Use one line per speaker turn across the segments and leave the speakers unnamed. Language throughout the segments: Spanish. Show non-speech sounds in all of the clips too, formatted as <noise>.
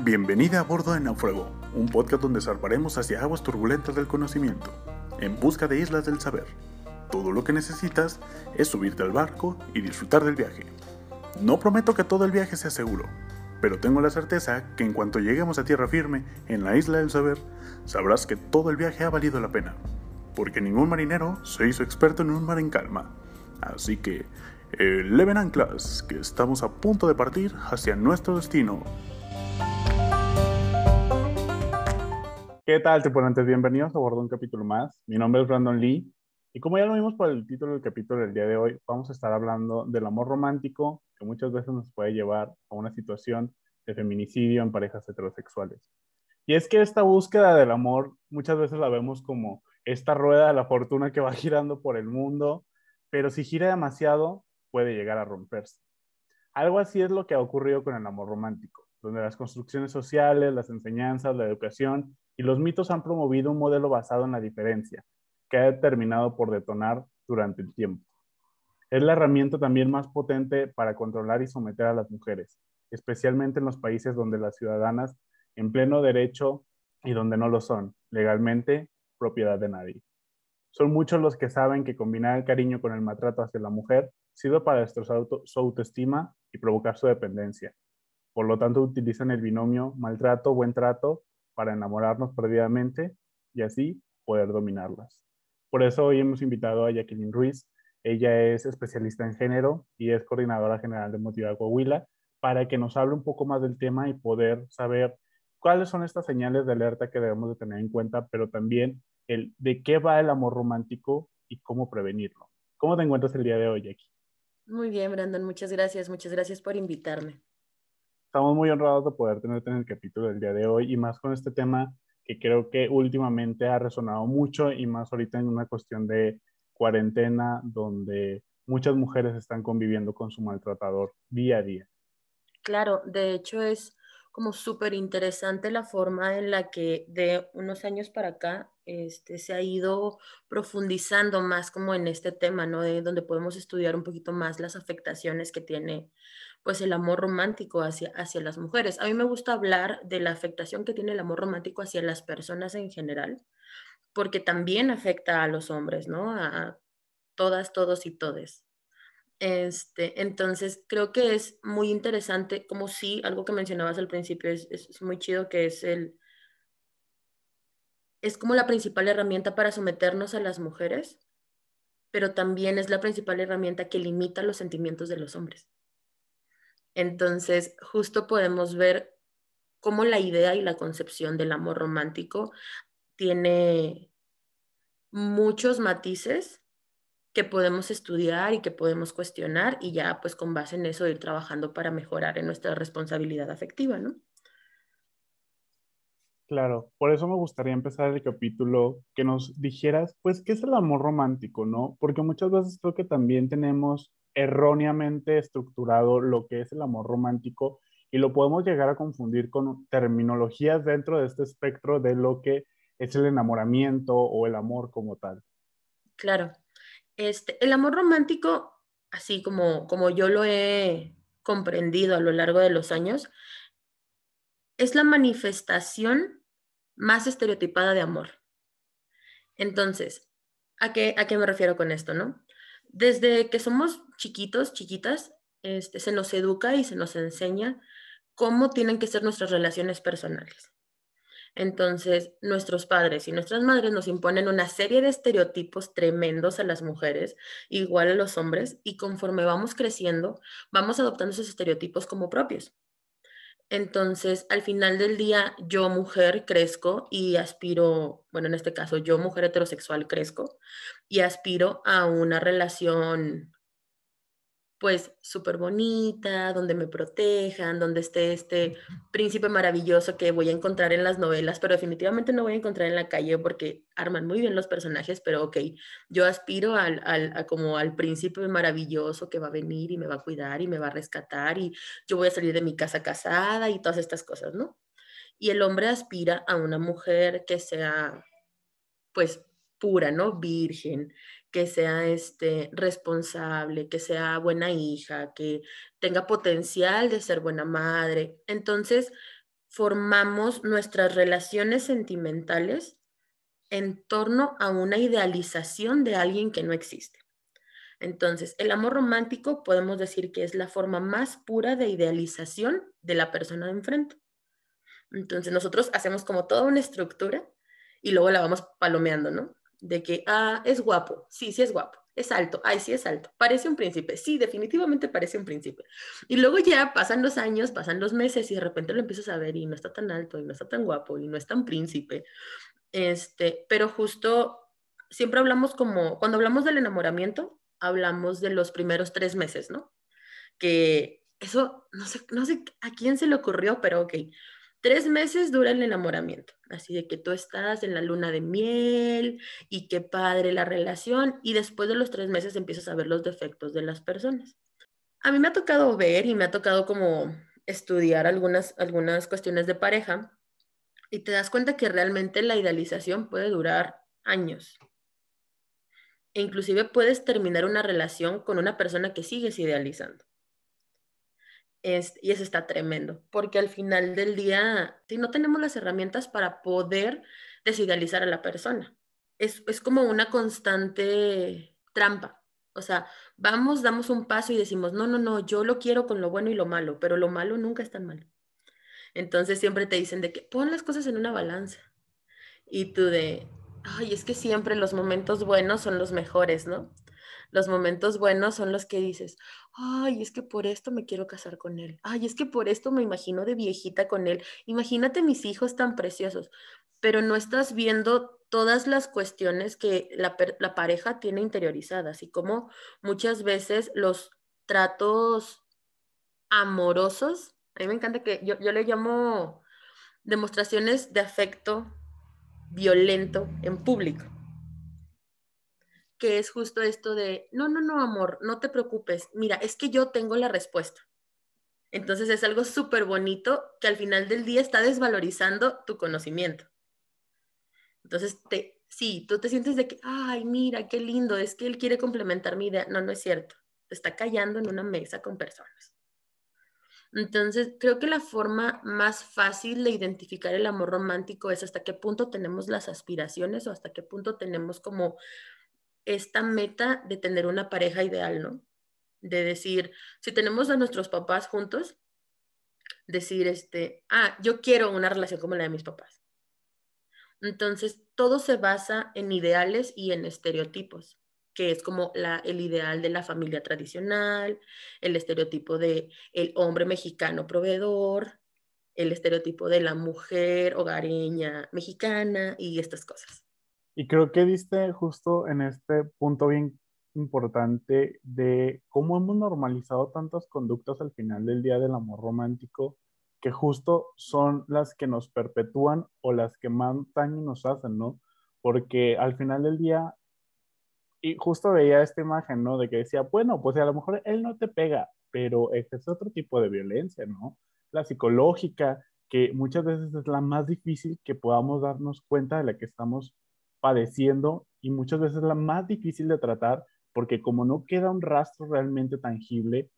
Bienvenida a bordo de Náufrago, un podcast donde zarparemos hacia aguas turbulentas del conocimiento, en busca de islas del saber. Todo lo que necesitas es subirte al barco y disfrutar del viaje. No prometo que todo el viaje sea seguro, pero tengo la certeza que en cuanto lleguemos a tierra firme en la isla del saber, sabrás que todo el viaje ha valido la pena, porque ningún marinero se hizo experto en un mar en calma. Así que, eleven anclas, que estamos a punto de partir hacia nuestro destino.
¿Qué tal, tripulantes? Bienvenidos a bordo un capítulo más. Mi nombre es Brandon Lee y como ya lo vimos por el título del capítulo del día de hoy, vamos a estar hablando del amor romántico que muchas veces nos puede llevar a una situación de feminicidio en parejas heterosexuales. Y es que esta búsqueda del amor muchas veces la vemos como esta rueda de la fortuna que va <laughs> girando por el mundo, pero si gira demasiado puede llegar a romperse. Algo así es lo que ha ocurrido con el amor romántico, donde las construcciones sociales, las enseñanzas, la educación y los mitos han promovido un modelo basado en la diferencia, que ha terminado por detonar durante el tiempo. Es la herramienta también más potente para controlar y someter a las mujeres, especialmente en los países donde las ciudadanas en pleno derecho y donde no lo son, legalmente, propiedad de nadie. Son muchos los que saben que combinar el cariño con el maltrato hacia la mujer sirve para destrozar su autoestima y provocar su dependencia. Por lo tanto, utilizan el binomio maltrato-buen trato para enamorarnos perdidamente y así poder dominarlas. Por eso hoy hemos invitado a Jacqueline Ruiz. Ella es especialista en género y es coordinadora general de Motiva Coahuila para que nos hable un poco más del tema y poder saber cuáles son estas señales de alerta que debemos de tener en cuenta, pero también el de qué va el amor romántico y cómo prevenirlo. ¿Cómo te encuentras el día de hoy, Jackie?
Muy bien, Brandon, muchas gracias, muchas gracias por invitarme
estamos muy honrados de poder tenerte en el capítulo del día de hoy y más con este tema que creo que últimamente ha resonado mucho y más ahorita en una cuestión de cuarentena donde muchas mujeres están conviviendo con su maltratador día a día.
Claro, de hecho es como súper interesante la forma en la que de unos años para acá este, se ha ido profundizando más como en este tema, ¿no? De donde podemos estudiar un poquito más las afectaciones que tiene pues el amor romántico hacia, hacia las mujeres. A mí me gusta hablar de la afectación que tiene el amor romántico hacia las personas en general, porque también afecta a los hombres, ¿no? A todas, todos y todes. Este, entonces, creo que es muy interesante, como sí, algo que mencionabas al principio es, es muy chido, que es el, es como la principal herramienta para someternos a las mujeres, pero también es la principal herramienta que limita los sentimientos de los hombres. Entonces, justo podemos ver cómo la idea y la concepción del amor romántico tiene muchos matices que podemos estudiar y que podemos cuestionar y ya pues con base en eso ir trabajando para mejorar en nuestra responsabilidad afectiva, ¿no?
Claro, por eso me gustaría empezar el capítulo que nos dijeras, pues, ¿qué es el amor romántico, no? Porque muchas veces creo que también tenemos erróneamente estructurado lo que es el amor romántico y lo podemos llegar a confundir con terminologías dentro de este espectro de lo que es el enamoramiento o el amor como tal.
Claro. Este, el amor romántico, así como, como yo lo he comprendido a lo largo de los años, es la manifestación más estereotipada de amor. Entonces, ¿a qué, a qué me refiero con esto, no? Desde que somos chiquitos, chiquitas, este, se nos educa y se nos enseña cómo tienen que ser nuestras relaciones personales. Entonces, nuestros padres y nuestras madres nos imponen una serie de estereotipos tremendos a las mujeres, igual a los hombres, y conforme vamos creciendo, vamos adoptando esos estereotipos como propios. Entonces, al final del día, yo mujer crezco y aspiro, bueno, en este caso, yo mujer heterosexual crezco y aspiro a una relación pues súper bonita, donde me protejan, donde esté este príncipe maravilloso que voy a encontrar en las novelas, pero definitivamente no voy a encontrar en la calle porque arman muy bien los personajes, pero ok, yo aspiro al, al, como al príncipe maravilloso que va a venir y me va a cuidar y me va a rescatar y yo voy a salir de mi casa casada y todas estas cosas, ¿no? Y el hombre aspira a una mujer que sea pues pura, ¿no? Virgen, que sea este, responsable, que sea buena hija, que tenga potencial de ser buena madre. Entonces, formamos nuestras relaciones sentimentales en torno a una idealización de alguien que no existe. Entonces, el amor romántico podemos decir que es la forma más pura de idealización de la persona de enfrente. Entonces, nosotros hacemos como toda una estructura y luego la vamos palomeando, ¿no? De que, ah, es guapo, sí, sí es guapo, es alto, ay, sí es alto, parece un príncipe, sí, definitivamente parece un príncipe. Y luego ya pasan los años, pasan los meses y de repente lo empiezas a ver y no está tan alto y no está tan guapo y no es tan príncipe. Este, pero justo siempre hablamos como, cuando hablamos del enamoramiento, hablamos de los primeros tres meses, ¿no? Que eso, no sé, no sé a quién se le ocurrió, pero ok, Tres meses dura el enamoramiento, así de que tú estás en la luna de miel y qué padre la relación y después de los tres meses empiezas a ver los defectos de las personas. A mí me ha tocado ver y me ha tocado como estudiar algunas, algunas cuestiones de pareja y te das cuenta que realmente la idealización puede durar años. E inclusive puedes terminar una relación con una persona que sigues idealizando y eso está tremendo, porque al final del día, si no tenemos las herramientas para poder desidealizar a la persona, es, es como una constante trampa. O sea, vamos, damos un paso y decimos, no, no, no, yo lo quiero con lo bueno y lo malo, pero lo malo nunca es tan malo. Entonces siempre te dicen de que pon las cosas en una balanza. Y tú de, ay, es que siempre los momentos buenos son los mejores, ¿no? Los momentos buenos son los que dices, ay, es que por esto me quiero casar con él, ay, es que por esto me imagino de viejita con él, imagínate mis hijos tan preciosos, pero no estás viendo todas las cuestiones que la, pareja tiene interiorizadas y como muchas veces los tratos amorosos, a mí me encanta que yo, yo le llamo demostraciones de afecto violento en público que es justo esto de, no, no, no, amor, no te preocupes, mira, es que yo tengo la respuesta. Entonces es algo súper bonito que al final del día está desvalorizando tu conocimiento. Entonces, te, sí, tú te sientes de que, ay, mira, qué lindo, es que él quiere complementar mi idea. No, no es cierto. Te está callando en una mesa con personas. Entonces, creo que la forma más fácil de identificar el amor romántico es hasta qué punto tenemos las aspiraciones o hasta qué punto tenemos como esta meta de tener una pareja ideal, ¿no? De decir, si tenemos a nuestros papás juntos, decir, este, ah, yo quiero una relación como la de mis papás. Entonces, todo se basa en ideales y en estereotipos, que es como el ideal de la familia tradicional, el estereotipo de el hombre mexicano proveedor, el estereotipo de la mujer hogareña mexicana y estas cosas.
Y creo que diste justo en este punto bien importante de cómo hemos normalizado tantas conductas al final del día del amor romántico que justo son las que nos perpetúan o las que más daño nos hacen, ¿no? Porque al final del día, y justo veía esta imagen, ¿no? De que decía, bueno, pues a lo mejor él no te pega, pero es otro tipo de violencia, ¿no? La psicológica, que muchas veces es la más difícil que podamos darnos cuenta de la que estamos padeciendo y muchas veces la más difícil de tratar porque como no queda un rastro realmente tangible,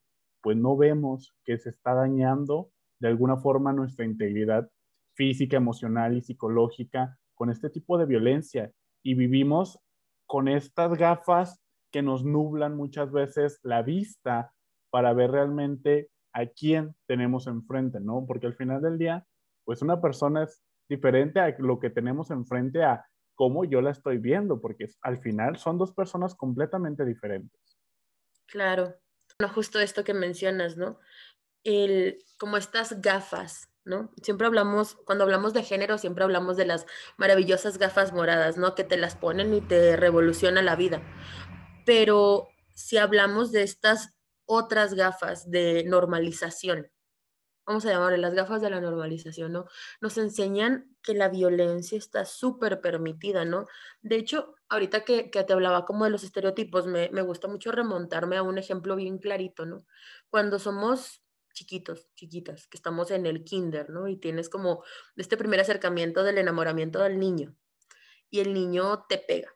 pues no vemos que se está dañando de alguna forma nuestra integridad física, emocional y psicológica con este tipo de violencia y vivimos con estas gafas que nos nublan muchas veces la vista para ver realmente a quién tenemos enfrente, ¿no? Porque al final del día, pues una persona es diferente a lo que tenemos enfrente a cómo yo la estoy viendo, porque al final son dos personas completamente diferentes.
Claro, no, justo esto que mencionas, ¿no? El, como estas gafas, ¿no? Siempre hablamos, cuando hablamos de género, siempre hablamos de las maravillosas gafas moradas, ¿no? Que te las ponen y te revoluciona la vida. Pero si hablamos de estas otras gafas de normalización, vamos a llamarle las gafas de la normalización, ¿no? Nos enseñan que la violencia está súper permitida, ¿no? De hecho, ahorita que, te hablaba como de los estereotipos, me, me gusta mucho remontarme a un ejemplo bien clarito, ¿no? Cuando somos chiquitos, chiquitas, que estamos en el kinder, ¿no? Y tienes como este primer acercamiento del enamoramiento del niño y el niño te pega.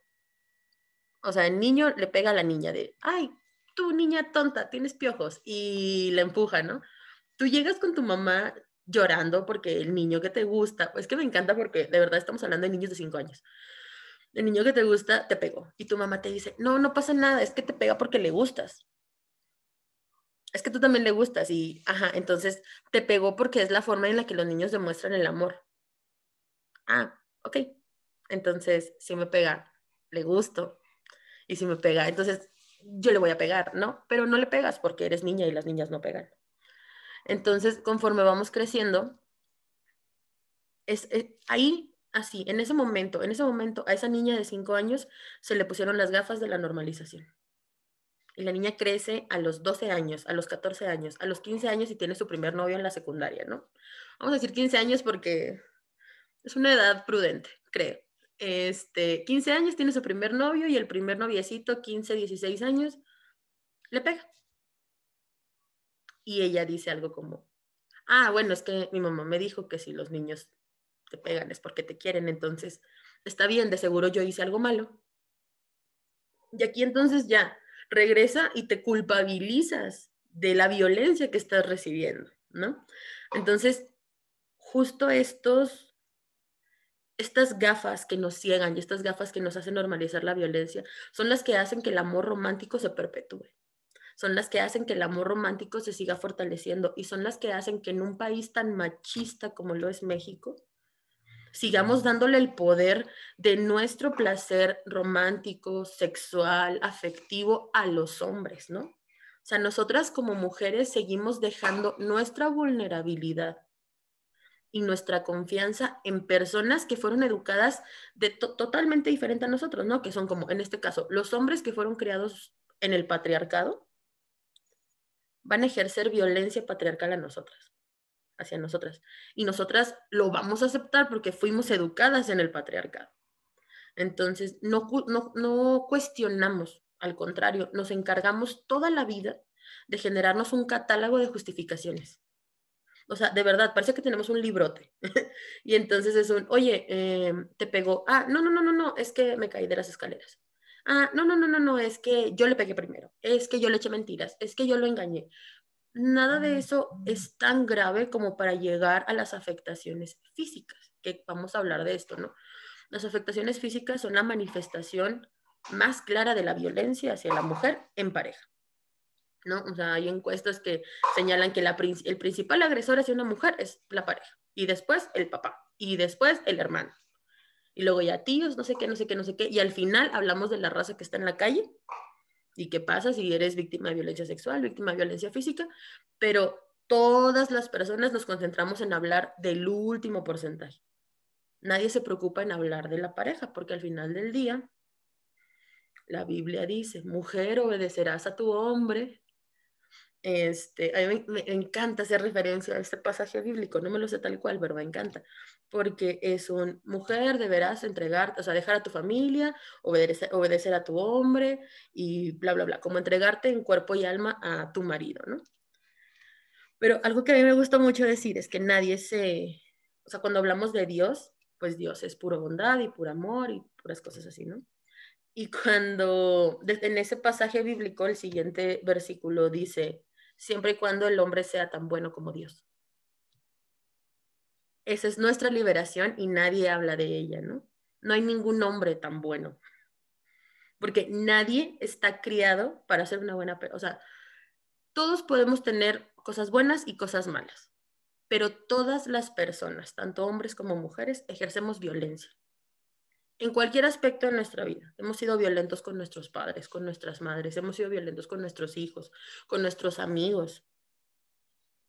O sea, el niño le pega a la niña de, ay, tú niña tonta, tienes piojos y la empuja, ¿no? Tú llegas con tu mamá llorando porque el niño que te gusta, es que me encanta porque de verdad estamos hablando de niños de 5 años. El niño que te gusta te pegó y tu mamá te dice, no, no pasa nada, es que te pega porque le gustas. Es que tú también le gustas y, ajá, entonces te pegó porque es la forma en la que los niños demuestran el amor. Ah, ok. Entonces, si me pega, le gusto. Y si me pega, entonces yo le voy a pegar, ¿no? Pero no le pegas porque eres niña y las niñas no pegan. Entonces, conforme vamos creciendo, es, ahí, así, en ese momento, en ese momento, a esa niña de 5 años se le pusieron las gafas de la normalización. Y la niña crece a los 12 años, a los 14 años, a los 15 años y tiene su primer novio en la secundaria, ¿no? Vamos a decir 15 años porque es una edad prudente, creo. Este, 15 años tiene su primer novio y el primer noviecito, 15, 16 años, le pega. Y ella dice algo como, ah, bueno, es que mi mamá me dijo que si los niños te pegan es porque te quieren, entonces está bien, de seguro yo hice algo malo. Y aquí entonces ya regresa y te culpabilizas de la violencia que estás recibiendo, ¿no? Entonces, justo estos, estas gafas que nos ciegan y estas gafas que nos hacen normalizar la violencia son las que hacen que el amor romántico se perpetúe son las que hacen que el amor romántico se siga fortaleciendo y son las que hacen que en un país tan machista como lo es México, sigamos dándole el poder de nuestro placer romántico, sexual, afectivo a los hombres, ¿no? O sea, nosotras como mujeres seguimos dejando nuestra vulnerabilidad y nuestra confianza en personas que fueron educadas de totalmente diferente a nosotros, ¿no? Que son como, en este caso, los hombres que fueron criados en el patriarcado van a ejercer violencia patriarcal a nosotras, hacia nosotras. Y nosotras lo vamos a aceptar porque fuimos educadas en el patriarcado. Entonces, no, no, cuestionamos, al contrario, nos encargamos toda la vida de generarnos un catálogo de justificaciones. O sea, de verdad, parece que tenemos un librote. <laughs> y entonces es un, oye, eh, te pegó. Ah, no, no, no, no, no, es que me caí de las escaleras. Ah, no, no, no, no, no, es que yo le pegué primero, es que yo le eché mentiras, es que yo lo engañé. Nada de eso es tan grave como para llegar a las afectaciones físicas, que vamos a hablar de esto, ¿no? Las afectaciones físicas son la manifestación más clara de la violencia hacia la mujer en pareja. ¿no? O sea, hay encuestas que señalan que la, el principal agresor hacia una mujer es la pareja, y después el papá, y después el hermano, y luego ya tíos, no sé qué, no sé qué, no sé qué, y al final hablamos de la raza que está en la calle y qué pasa si eres víctima de violencia sexual, víctima de violencia física, pero todas las personas nos concentramos en hablar del último porcentaje. Nadie se preocupa en hablar de la pareja, porque al final del día, la Biblia dice, mujer, obedecerás a tu hombre este, a mí me, encanta hacer referencia a este pasaje bíblico, no me lo sé tal cual, pero me encanta, porque es un mujer, deberás entregarte, o sea, dejar a tu familia, obedecer, obedecer a tu hombre y bla, bla, bla, como entregarte en cuerpo y alma a tu marido, ¿no? Pero algo que a mí me gusta mucho decir es que nadie se, o sea, cuando hablamos de Dios, pues Dios es pura bondad y puro amor y puras cosas así, ¿no? Y cuando, en ese pasaje bíblico, el siguiente versículo dice, siempre y cuando el hombre sea tan bueno como Dios. Esa es nuestra liberación y nadie habla de ella, ¿no? No hay ningún hombre tan bueno. Porque nadie está criado para ser una buena persona. O sea, todos podemos tener cosas buenas y cosas malas, pero todas las personas, tanto hombres como mujeres, ejercemos violencia en cualquier aspecto de nuestra vida. Hemos sido violentos con nuestros padres, con nuestras madres, hemos sido violentos con nuestros hijos, con nuestros amigos.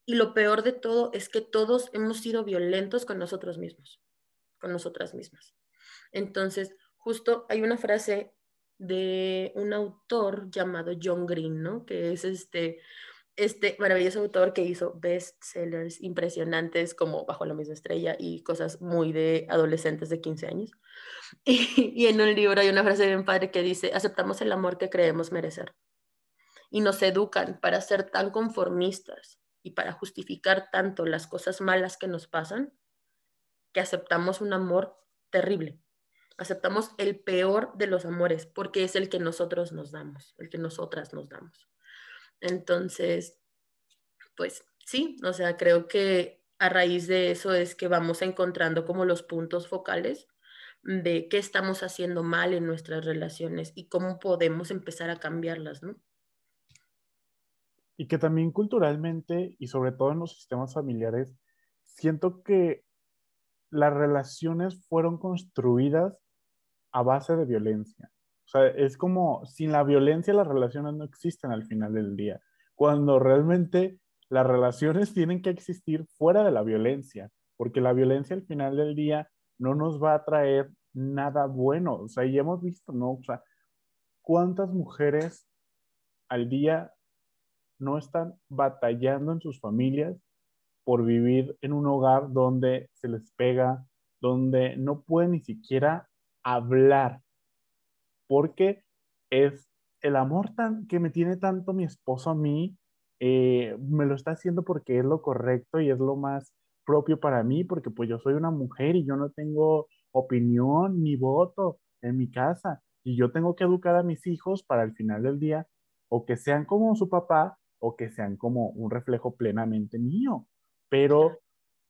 Y lo peor de todo es que todos hemos sido violentos con nosotros mismos, con nosotras mismas. Entonces, justo hay una frase de un autor llamado John Green, ¿no? Que es este, este maravilloso autor que hizo bestsellers impresionantes como Bajo la misma estrella y cosas muy de adolescentes de 15 años. <laughs> Y, en un libro hay una frase bien padre que dice, aceptamos el amor que creemos merecer. Y nos educan para ser tan conformistas y para justificar tanto las cosas malas que nos pasan, que aceptamos un amor terrible. Aceptamos el peor de los amores porque es el que nosotros nos damos, el que nosotras nos damos. Entonces, pues sí, o sea, creo que a raíz de eso es que vamos encontrando como los puntos focales de qué estamos haciendo mal en nuestras relaciones y cómo podemos empezar a cambiarlas, ¿no?
Y que también culturalmente y sobre todo en los sistemas familiares, siento que las relaciones fueron construidas a base de violencia. O sea, es como sin la violencia las relaciones no existen al final del día, cuando realmente las relaciones <laughs> tienen que existir fuera de la violencia, porque la violencia al final del día no nos va a traer nada bueno. O sea, ya hemos visto, ¿no? O sea, ¿cuántas mujeres al día no están batallando en sus familias por vivir en un hogar donde se les pega, donde no pueden ni siquiera hablar, porque es el amor tan, que me tiene tanto mi esposo a mí, eh, me lo está haciendo porque es lo correcto y es lo más propio para mí, porque pues yo soy una mujer y yo no tengo opinión ni voto en mi casa y yo tengo que educar a mis hijos para el final del día o que sean como su papá o que sean como un reflejo plenamente mío. Pero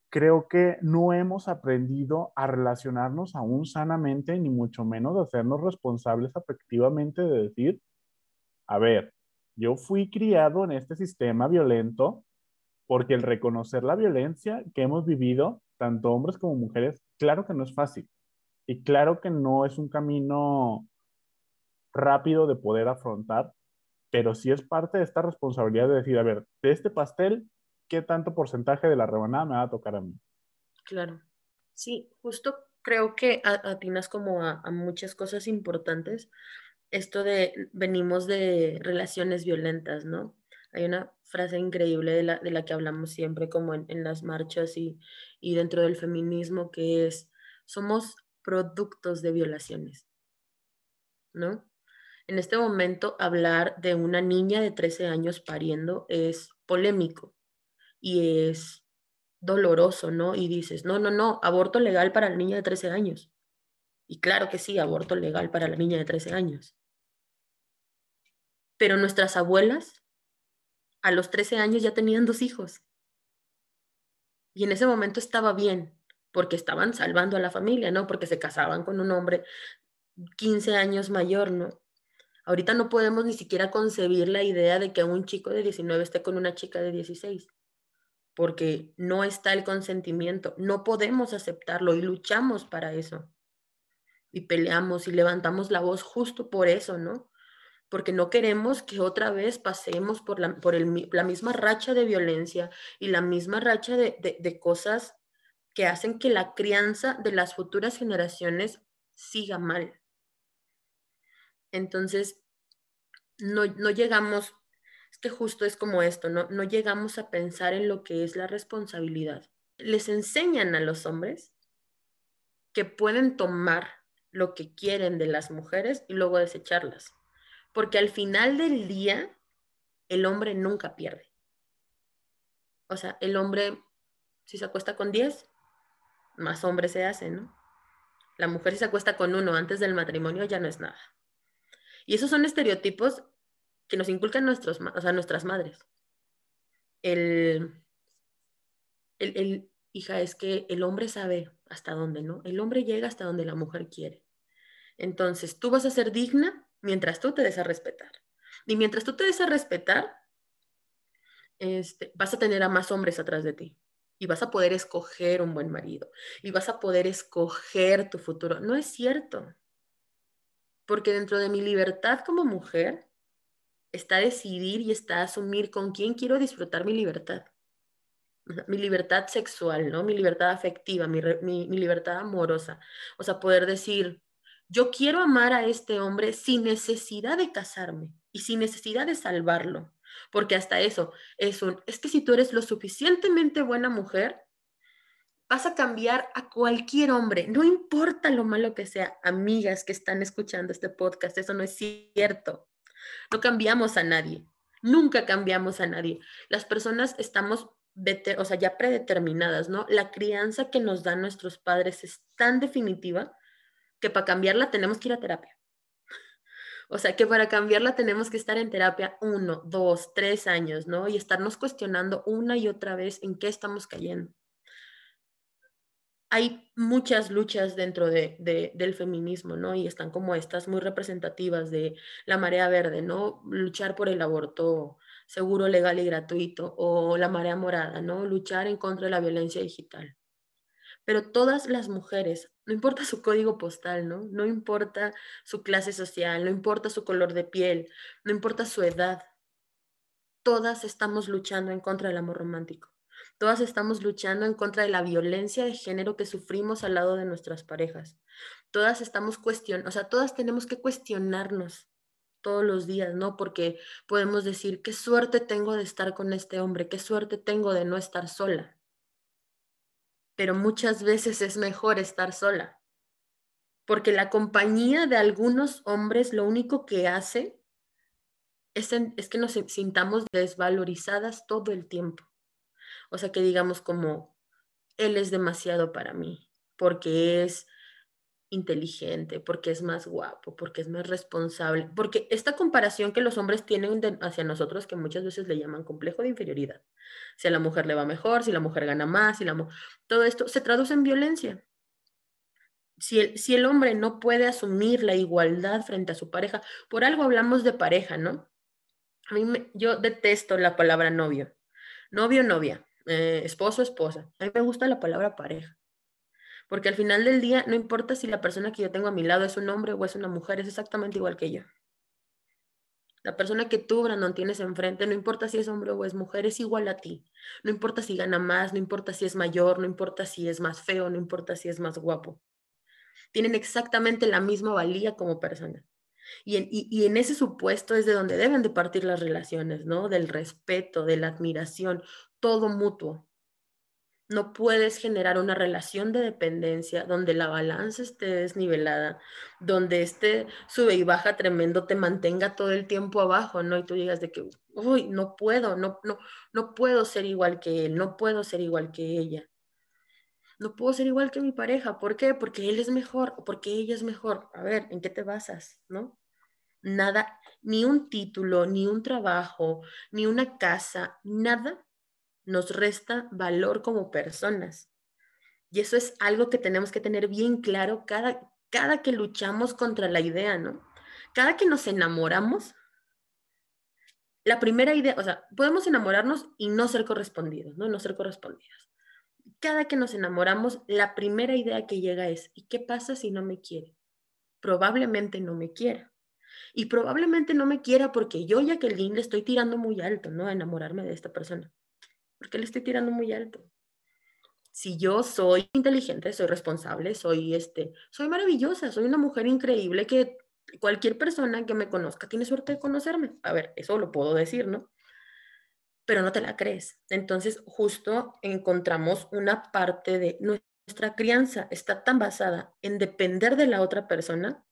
creo que no hemos aprendido a relacionarnos aún sanamente, ni mucho menos a hacernos responsables afectivamente de decir, a ver, yo fui criado en este sistema violento porque el reconocer la violencia que hemos vivido, tanto hombres como mujeres, claro que no es fácil. Y claro que no es un camino rápido de poder afrontar, pero sí es parte de esta responsabilidad de decir, a ver, de este pastel, ¿qué tanto porcentaje de la rebanada me va a tocar a mí?
Claro. Sí, justo creo que atinas como a, a muchas cosas importantes. Esto de venimos de relaciones violentas, ¿no? Hay una frase increíble de la, de la que hablamos siempre como en, en las marchas y, y, dentro del feminismo que es, somos productos de violaciones, ¿no? En este momento hablar de una niña de 13 años pariendo es polémico y es doloroso, ¿no? Y dices, no, no, no, aborto legal para la niña de 13 años. Y claro que sí, aborto legal para la niña de 13 años. Pero nuestras abuelas a los 13 años ya tenían dos hijos. Y en ese momento estaba bien, porque estaban salvando a la familia, ¿no? Porque se casaban con un hombre 15 años mayor, ¿no? Ahorita no podemos ni siquiera concebir la idea de que un chico de 19 esté con una chica de 16 porque no está el consentimiento, no podemos aceptarlo y luchamos para eso. Y peleamos y levantamos la voz justo por eso, ¿no? Porque no queremos que otra vez pasemos por la, por la misma racha de violencia y la misma racha de, de cosas que hacen que la crianza de las futuras generaciones siga mal. Entonces, no, no llegamos es que justo es como esto, ¿no? No llegamos a pensar en lo que es la responsabilidad. Les enseñan a los hombres que pueden tomar lo que quieren de las mujeres y luego desecharlas. Porque al final del día, el hombre nunca pierde. O sea, el hombre, si se acuesta con 10, más hombre se hace, ¿no? La mujer si se acuesta con uno antes del matrimonio ya no es nada. Y esos son estereotipos que nos inculcan nuestros, o sea, nuestras madres. El, el, hija, es que el hombre sabe hasta dónde, ¿no? El hombre llega hasta donde la mujer quiere. Entonces, tú vas a ser digna mientras tú te des a respetar. Y mientras tú te des a respetar, este, vas a tener a más hombres atrás de ti. Y vas a poder escoger un buen marido. Y vas a poder escoger tu futuro. No es cierto. Porque dentro de mi libertad como mujer, está decidir y está asumir con quién quiero disfrutar mi libertad. Mi libertad sexual, ¿no? Mi libertad afectiva, mi, mi, libertad amorosa. O sea, poder decir, yo quiero amar a este hombre sin necesidad de casarme y sin necesidad de salvarlo. Porque hasta eso es un, es que si tú eres lo suficientemente buena mujer, vas a cambiar a cualquier hombre, no importa lo malo que sea. Amigas que están escuchando este podcast, eso no es cierto. No cambiamos a nadie, nunca cambiamos a nadie. Las personas estamos, o sea, ya predeterminadas, ¿no? La crianza que nos dan nuestros padres es tan definitiva que para cambiarla tenemos que ir a terapia. O sea, que para cambiarla tenemos que estar en terapia uno, dos, tres años, ¿no? Y estarnos cuestionando una y otra vez en qué estamos cayendo. Hay muchas luchas dentro de, del feminismo, ¿no? Y están como estas muy representativas de la marea verde, ¿no? Luchar por el aborto seguro, legal y gratuito, o la marea morada, ¿no? Luchar en contra de la violencia digital. Pero todas las mujeres, no importa su código postal, ¿no? No importa su clase social, no importa su color de piel, no importa su edad, todas estamos luchando en contra del amor romántico. Todas estamos luchando en contra de la violencia de género que sufrimos al lado de nuestras parejas. Todas estamos cuestionando, o sea, todas tenemos que cuestionarnos todos los días, ¿no? Porque podemos decir, qué suerte tengo de estar con este hombre, qué suerte tengo de no estar sola. Pero muchas veces es mejor estar sola, porque la compañía de algunos hombres lo único que hace es, es que nos sintamos desvalorizadas todo el tiempo. O sea, que digamos como, él es demasiado para mí, porque es inteligente, porque es más guapo, porque es más responsable, porque esta comparación que los hombres tienen hacia nosotros, que muchas veces le llaman complejo de inferioridad, si a la mujer le va mejor, si la mujer gana más, si la todo esto se traduce en violencia. Si el, si el hombre no puede asumir la igualdad frente a su pareja, por algo hablamos de pareja, ¿no? A mí yo detesto la palabra novio, novio, novia, eh, esposo, esposa. A mí me gusta la palabra pareja. Porque al final del día, no importa si la persona que yo tengo a mi lado es un hombre o es una mujer, es exactamente igual que yo. La persona que tú, Brandon, tienes enfrente, no importa si es hombre o es mujer, es igual a ti. No importa si gana más, no importa si es mayor, no importa si es más feo, no importa si es más guapo. Tienen exactamente la misma valía como persona. Y en, y en, ese supuesto es de donde deben de partir las relaciones, ¿no? Del respeto, de la admiración, todo mutuo. No puedes generar una relación de dependencia donde la balanza esté desnivelada, donde este sube y baja tremendo te mantenga todo el tiempo abajo, ¿no? Y tú digas de que, uy, no puedo, no, no, no puedo ser igual que él, no puedo ser igual que ella. No puedo ser igual que mi pareja. ¿Por qué? Porque él es mejor o porque ella es mejor. A ver, ¿en qué te basas? ¿No? Nada, ni un título, ni un trabajo, ni una casa, nada nos resta valor como personas. Y eso es algo que tenemos que tener bien claro cada, cada que luchamos contra la idea, ¿no? Cada que nos enamoramos, la primera idea, o sea, podemos enamorarnos y no ser correspondidos, ¿no? No ser correspondidos. Cada que nos enamoramos, la primera idea que llega es, ¿y qué pasa si no me quiere? Probablemente no me quiera. Y probablemente no me quiera porque yo, Jacqueline, le estoy tirando muy alto, ¿no? A enamorarme de esta persona porque le estoy tirando muy alto. Si yo soy inteligente, soy responsable, soy este, soy maravillosa, soy una mujer increíble que cualquier persona que me conozca tiene suerte de conocerme. A ver, eso lo puedo decir, ¿no? Pero no te la crees. Entonces, justo encontramos una parte de nuestra crianza está tan basada en depender de la otra persona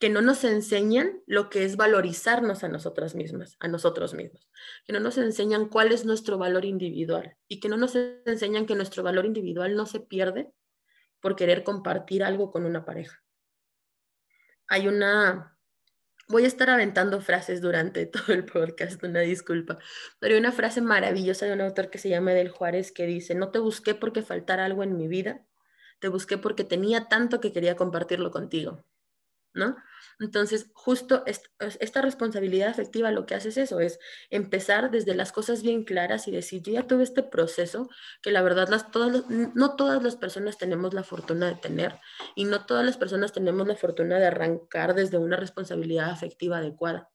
que no nos enseñan lo que es valorizarnos a nosotras mismas, a nosotros mismos, que no nos enseñan cuál es nuestro valor individual y que no nos enseñan que nuestro valor individual no se pierde por querer compartir algo con una pareja. Hay una, voy a estar aventando frases durante <laughs> todo el podcast, una disculpa, pero hay una frase maravillosa de un autor que se llama Del Juárez que dice, no te busqué porque faltara algo en mi vida, te busqué porque tenía tanto que quería compartirlo contigo. ¿No? Entonces, justo esta responsabilidad afectiva lo que hace es eso, es empezar desde las cosas bien claras y decir, yo ya tuve este proceso que la verdad las, todas, no todas las personas tenemos la fortuna de tener y no todas las personas tenemos la fortuna de arrancar desde una responsabilidad afectiva adecuada.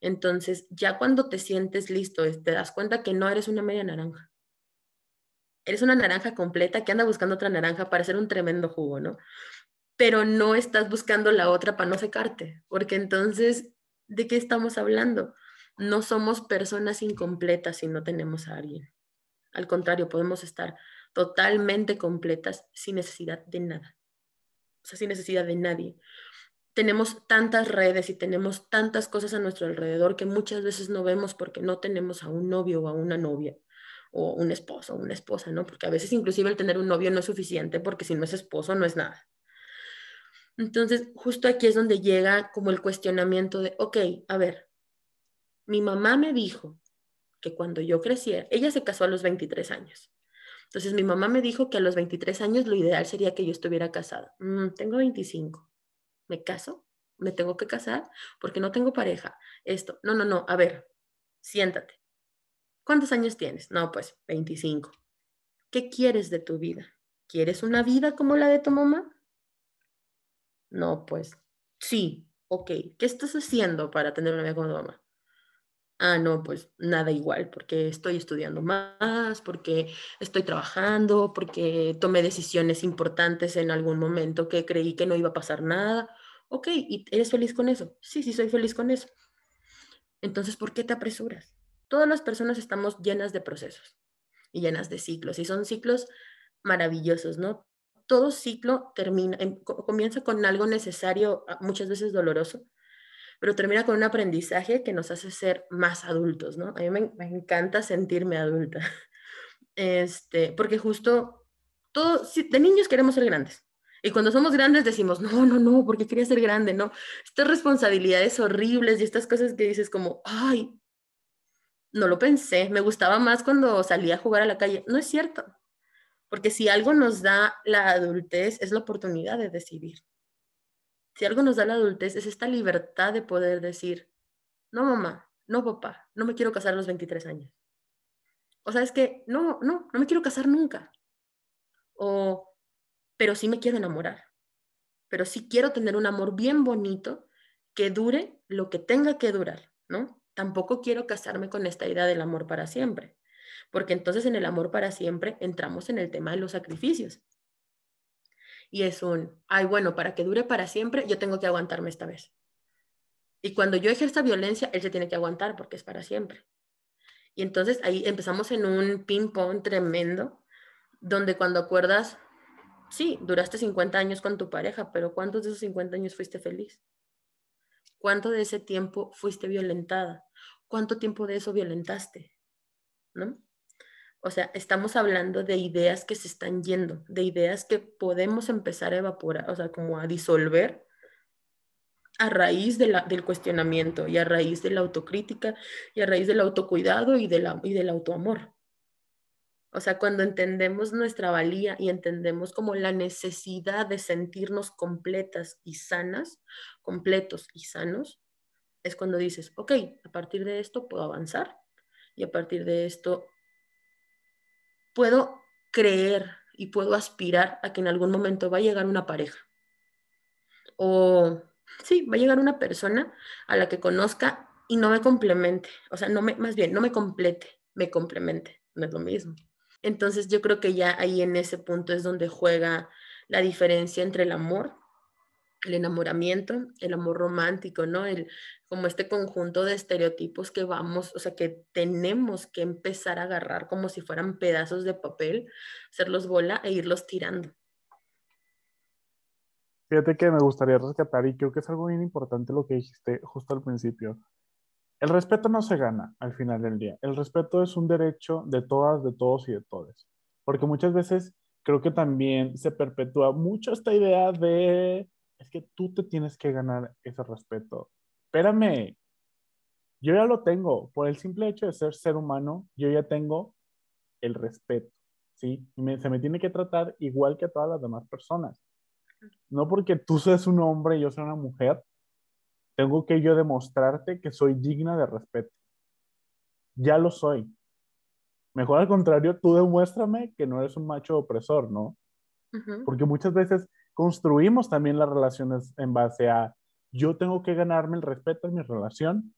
Entonces, ya cuando te sientes listo, te das cuenta que no eres una media naranja. Eres una naranja completa que anda buscando otra naranja para hacer un tremendo jugo, ¿no? Pero no estás buscando la otra para no secarte, porque entonces, ¿de qué estamos hablando? No somos personas incompletas si no tenemos a alguien. Al contrario, podemos estar totalmente completas sin necesidad de nada. O sea, sin necesidad de nadie. Tenemos tantas redes y tenemos tantas cosas a nuestro alrededor que muchas veces no vemos porque no tenemos a un novio o a una novia o un esposo o una esposa, ¿no? Porque a veces inclusive el tener un novio no es suficiente porque si no es esposo no es nada. Entonces, justo aquí es donde llega como el cuestionamiento de, ok, a ver, mi mamá me dijo que cuando yo creciera, ella se casó a los 23 años, Entonces mi mamá me dijo que a los 23 años lo ideal sería que yo estuviera casada. Mm, tengo 25. ¿Me caso? ¿Me tengo que casar? Porque no tengo pareja. Esto. No, no, no. A ver, siéntate. ¿Cuántos años tienes? No, pues 25. ¿Qué quieres de tu vida? ¿Quieres una vida como la de tu mamá? No, pues sí. Ok. ¿Qué estás haciendo para tener una vida como tu mamá? Ah, no, pues nada igual, porque estoy estudiando más, porque estoy trabajando, porque tomé decisiones importantes en algún momento que creí que no iba a pasar nada. Ok, ¿y eres feliz con eso? Sí, sí, soy feliz con eso. Entonces, ¿por qué te apresuras? Todas las personas estamos llenas de procesos y llenas de ciclos, y son ciclos maravillosos, ¿no? Todo ciclo termina, em, comienza con algo necesario, ah, muchas veces doloroso, pero termina con un aprendizaje que nos hace ser más adultos, ¿no? A mí me, encanta sentirme adulta, <laughs> este, porque justo todo, de niños queremos ser grandes. Y cuando somos grandes decimos, no, no, no, porque quería ser grande, ¿no? Estas responsabilidades horribles y estas cosas que dices como, ay, no lo pensé, me gustaba más cuando salía a jugar a la calle. No es cierto, porque si algo nos da la adultez es la oportunidad de decidir. Si algo nos da la adultez es esta libertad de poder decir, no mamá, no papá, no me quiero casar a los 23 años. O sea, es que no, no, no me quiero casar nunca. O, pero sí me quiero enamorar. Pero sí quiero tener un amor bien bonito que dure lo que tenga que durar, ¿no? Tampoco quiero casarme con esta idea del amor para siempre, porque entonces en el amor para siempre entramos en el tema de los sacrificios y es un, ay, bueno, para que dure para siempre, yo tengo que aguantarme esta vez. Y cuando yo ejerza violencia, él se tiene que aguantar porque es para siempre. Y entonces ahí empezamos en un ping-pong tremendo, donde cuando acuerdas, sí, duraste 50 años con tu pareja, pero ¿cuántos de esos 50 años fuiste feliz? ¿Cuánto de ese tiempo fuiste violentada? ¿Cuánto tiempo de eso violentaste? ¿No? O sea, estamos hablando de ideas que se están yendo, de ideas que podemos empezar a evaporar, o sea, como a disolver a raíz del cuestionamiento y a raíz de la autocrítica y a raíz del autocuidado y, de la, y del autoamor. O sea, cuando entendemos nuestra valía y entendemos como la necesidad de sentirnos completas y sanas, completos y sanos, es cuando dices, ok, a partir de esto puedo avanzar y a partir de esto puedo creer y puedo aspirar a que en algún momento va a llegar una pareja. O sí, va a llegar una persona a la que conozca y no me complemente. O sea, no me, más bien, no me complete, me complemente. No es lo mismo. Entonces yo creo que ya ahí en ese punto es donde juega la diferencia entre el amor el enamoramiento, el amor romántico, ¿no? El, como este conjunto de estereotipos que vamos, o sea, que tenemos que empezar a agarrar como si fueran pedazos de papel, hacerlos bola e irlos tirando.
Fíjate que me gustaría rescatar y creo que es algo bien importante lo que dijiste justo al principio. El respeto no se gana al final del día. El respeto es un derecho de todas, de todos y de todos. Porque muchas veces creo que también se perpetúa mucho esta idea de es que tú te tienes que ganar ese respeto. Espérame, yo ya lo tengo. Por el simple hecho de ser ser humano, yo ya tengo el respeto, ¿sí? Y se me tiene que tratar igual que a todas las demás personas. No porque tú seas un hombre y yo sea una mujer, tengo que yo demostrarte que soy digna de respeto. Ya lo soy. Mejor al contrario, tú demuéstrame que no eres un macho opresor, ¿no? Porque muchas veces construimos también las relaciones en base a yo tengo que ganarme el respeto en mi relación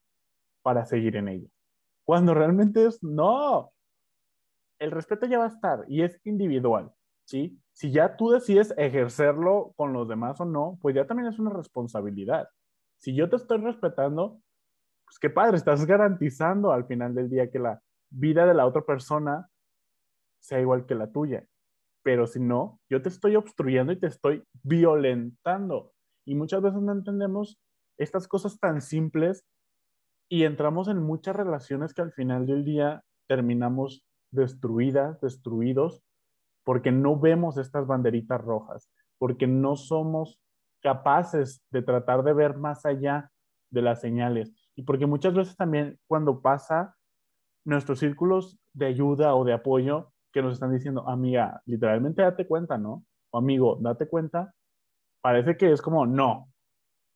para seguir en ella. Cuando realmente es no. El respeto ya va a estar y es individual, ¿sí? Si ya tú decides ejercerlo con los demás o no, pues ya también es una responsabilidad. Si yo te estoy respetando, pues qué padre, estás garantizando al final del día que la vida de la otra persona sea igual que la tuya pero si no, yo te estoy obstruyendo y te estoy violentando. Y muchas veces no entendemos estas cosas tan simples y entramos en muchas relaciones que al final del día terminamos destruidas, destruidos, porque no vemos estas banderitas rojas, porque no somos capaces de tratar de ver más allá de las señales. Y porque muchas veces también cuando pasa nuestros círculos de ayuda o de apoyo que nos están diciendo, amiga, literalmente date cuenta, ¿no? O amigo, date cuenta, parece que es como, no,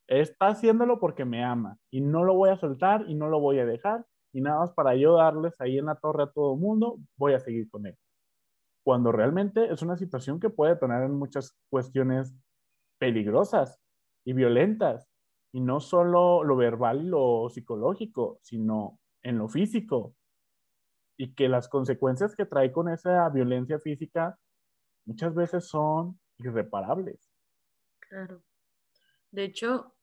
está haciéndolo porque me ama y no lo voy a soltar y no lo voy a dejar y nada más para yo darles ahí en la torre a todo el mundo, voy a seguir con él. Cuando realmente es una situación que puede tener en muchas cuestiones peligrosas y violentas y no solo lo verbal y lo psicológico, sino en lo físico. Y que las consecuencias que trae con esa violencia física muchas veces son irreparables.
Claro. De hecho,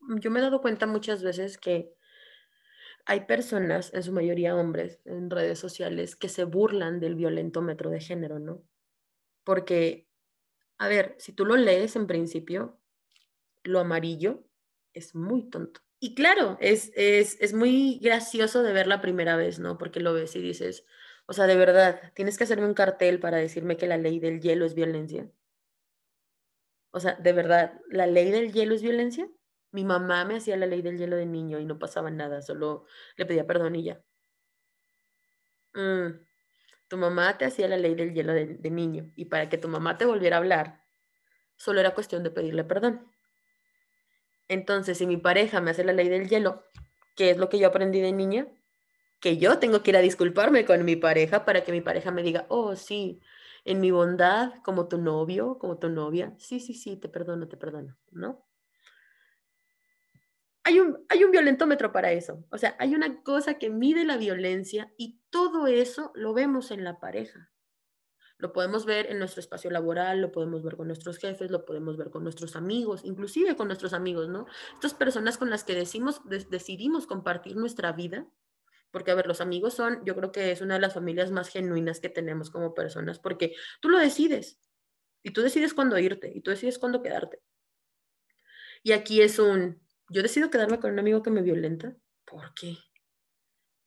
yo me he dado cuenta muchas veces que hay personas, en su mayoría hombres, en redes sociales que se burlan del violentómetro de género, ¿no? Porque, a ver, si tú lo lees en principio, lo amarillo es muy tonto. Y claro, es, es, es muy gracioso de ver la primera vez, ¿no? Porque lo ves y dices, o sea, de verdad, tienes que hacerme un cartel para decirme que la ley del hielo es violencia. O sea, de verdad, ¿la ley del hielo es violencia? Mi mamá me hacía la ley del hielo de niño y no pasaba nada, solo le pedía perdón y ya. Mm, tu mamá te hacía la ley del hielo de, de niño y para que tu mamá te volviera a hablar, solo era cuestión de pedirle perdón. Entonces, si mi pareja me hace la ley del hielo, ¿qué es lo que yo aprendí de niña? Que yo tengo que ir a disculparme con mi pareja para que mi pareja me diga, oh, sí, en mi bondad, como tu novio, como tu novia, sí, sí, sí, te perdono, te perdono, ¿no? Hay un, hay un violentómetro para eso. O sea, hay una cosa que mide la violencia y todo eso lo vemos en la pareja. Lo podemos ver en nuestro espacio laboral, lo podemos ver con nuestros jefes, lo podemos ver con nuestros amigos, inclusive con nuestros amigos, ¿no? Estas personas con las que decimos, decidimos compartir nuestra vida, porque, a ver, los amigos son, yo creo que es una de las familias más genuinas que tenemos como personas, porque tú lo decides, y tú decides cuándo irte, y tú decides cuándo quedarte. Y aquí es un, yo decido quedarme con un amigo que me violenta, ¿por qué?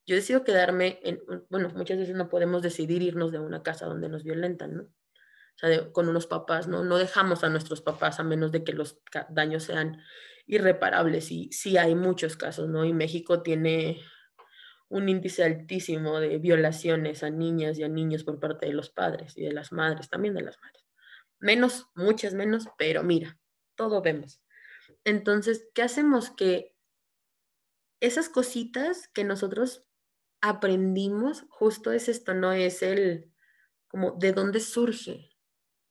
Yo decido quedarme en, bueno, muchas veces no podemos decidir irnos de una casa donde nos violentan, ¿no? O sea, con unos papás, ¿no? No dejamos a nuestros papás a menos de que los daños sean irreparables y sí hay muchos casos, ¿no? Y México tiene un índice altísimo de violaciones a niñas y a niños por parte de los padres y de las madres, también de las madres. Menos, muchas menos, pero mira, todo vemos. Entonces, ¿qué hacemos? Que esas cositas que nosotros aprendimos, justo es esto, ¿no? Es el, como, ¿de dónde surge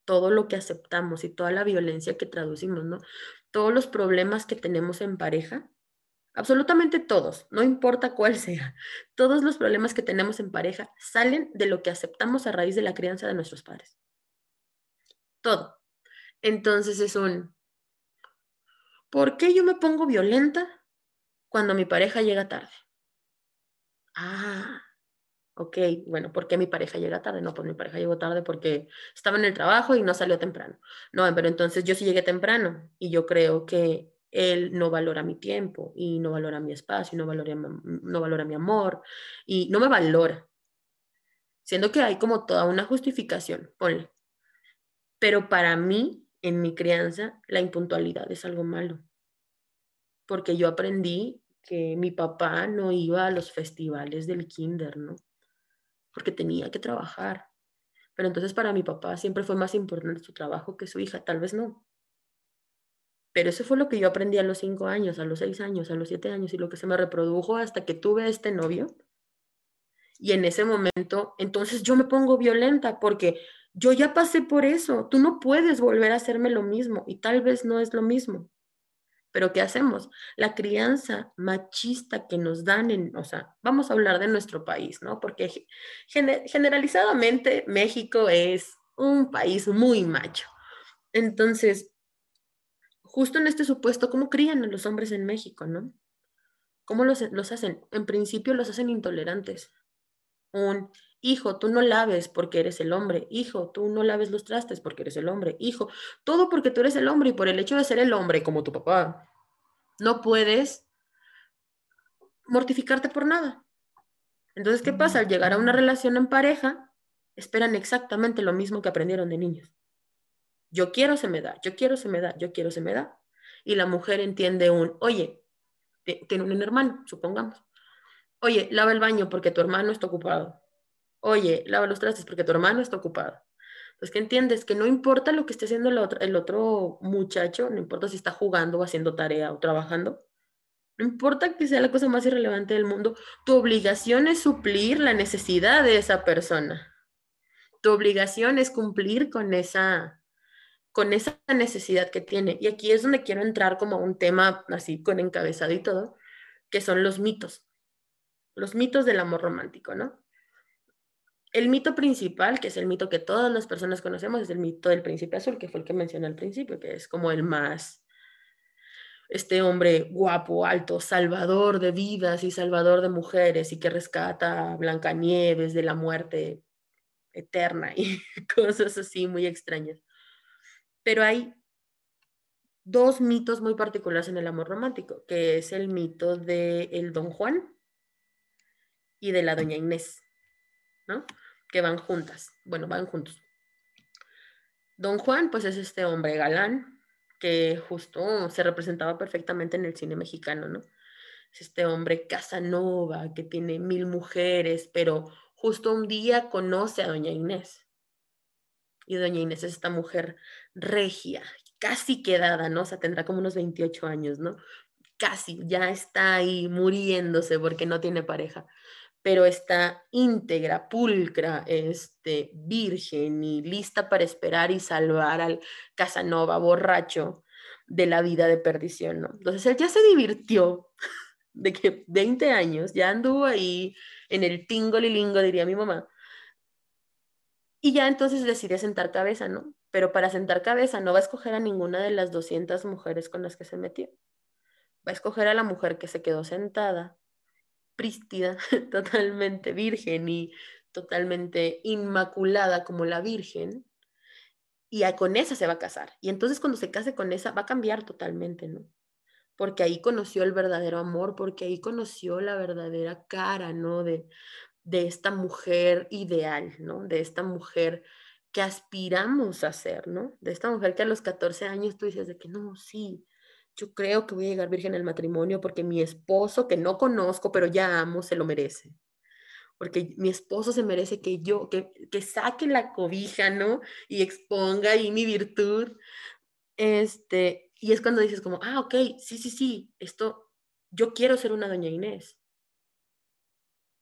todo lo que aceptamos y toda la violencia que traducimos, ¿no? Todos los problemas que tenemos en pareja, absolutamente todos, no importa cuál <laughs> sea, todos los problemas que tenemos en pareja salen de lo que aceptamos a raíz de la crianza de nuestros padres. Todo. Entonces es un, ¿por qué yo me pongo violenta cuando mi pareja llega tarde? Ah, ok, bueno, ¿por qué mi pareja llega tarde? No, pues mi pareja llegó tarde porque estaba en el trabajo y no salió temprano. No, pero entonces yo sí llegué temprano y yo creo que él no valora mi tiempo y no valora mi espacio, no valora, no valora mi amor y no me valora. Siendo que hay como toda una justificación, ponle. Pero para mí, en mi crianza, la impuntualidad es algo malo. Porque yo aprendí que mi papá no iba a los festivales del kinder, ¿no? Porque tenía que trabajar. Pero entonces para mi papá siempre fue más importante su trabajo que su hija, tal vez no. Pero eso fue lo que yo aprendí a los cinco años, a los seis años, a los siete años y lo que se me reprodujo hasta que tuve este novio. Y en ese momento, entonces yo me pongo violenta porque yo ya pasé por eso. Tú no puedes volver a hacerme lo mismo y tal vez no es lo mismo. Pero ¿qué hacemos? La crianza machista que nos dan en, o sea, vamos a hablar de nuestro país, ¿no? Porque generalizadamente México es un país muy macho. Entonces, justo en este supuesto, ¿cómo crían a los hombres en México, no? ¿Cómo los, los hacen? En principio los hacen intolerantes. Un hijo, tú no laves porque eres el hombre. Hijo, tú no laves los trastes porque eres el hombre. Hijo, todo porque tú eres el hombre y por el hecho de ser el hombre como tu papá, no puedes mortificarte por nada. Entonces, ¿qué pasa? Al llegar a una relación en pareja, esperan exactamente lo mismo que aprendieron de niños. Yo quiero, se me da, yo quiero, se me da, yo quiero, se me da. Y la mujer entiende un, oye, tiene un hermano, supongamos. Oye, lava el baño porque tu hermano está ocupado Oye, lava los trastes porque tu hermano está ocupado. Entonces, que entiendes que no importa lo que esté haciendo el otro, el otro muchacho, no importa si está jugando o haciendo tarea o trabajando, no importa que sea la cosa más irrelevante del mundo, tu obligación es suplir la necesidad de esa persona. Tu obligación es cumplir con esa, con esa necesidad que tiene. Y aquí es donde quiero entrar como un tema así con encabezado y todo, que son los mitos. Los mitos del amor romántico, ¿no? El mito principal, que es el mito que todas las personas conocemos, es el mito del príncipe azul, que fue el que mencioné al principio, que es como el más este hombre guapo, alto, salvador de vidas y salvador de mujeres y que rescata a Blancanieves de la muerte eterna y <laughs> cosas así muy extrañas. Pero hay dos mitos muy particulares en el amor romántico, que es el mito de el Don Juan y de la Doña Inés, Que van juntas, bueno, van juntos. Don Juan, pues es este hombre galán, que justo se representaba perfectamente en el cine mexicano, ¿no? Es este hombre Casanova que tiene mil mujeres, pero justo un día conoce a doña Inés. Y doña Inés es esta mujer regia, casi quedada, ¿no? O sea, tendrá como unos 28 años, ¿no? Casi, ya está ahí muriéndose porque no tiene pareja pero está íntegra, pulcra, este, virgen y lista para esperar y salvar al Casanova borracho de la vida de perdición, ¿no? Entonces él ya se divirtió <laughs> de que 20 años, ya anduvo ahí en el tingo lilingo, diría mi mamá, y ya entonces decide sentar cabeza, ¿no? Pero para sentar cabeza no va a escoger a ninguna de las 200 mujeres con las que se metió. Va a escoger a la mujer que se quedó sentada prístida, <laughs> totalmente virgen y totalmente inmaculada como la Virgen, y con esa se va a casar. Y entonces cuando se case con esa va a cambiar totalmente, ¿no? Porque ahí conoció el verdadero amor, porque ahí conoció la verdadera cara, ¿no? De, de esta mujer ideal, ¿no? De esta mujer que aspiramos a ser, ¿no? De esta mujer que a los 14 años tú dices de que no, sí, yo creo que voy a llegar virgen al matrimonio porque mi esposo, que no conozco, pero ya amo, se lo merece. Porque mi esposo se merece que yo, que, que saque la cobija, ¿no? Y exponga ahí mi virtud. Este, y es cuando dices como, ah, ok, sí, sí, sí, esto, yo quiero ser una doña Inés.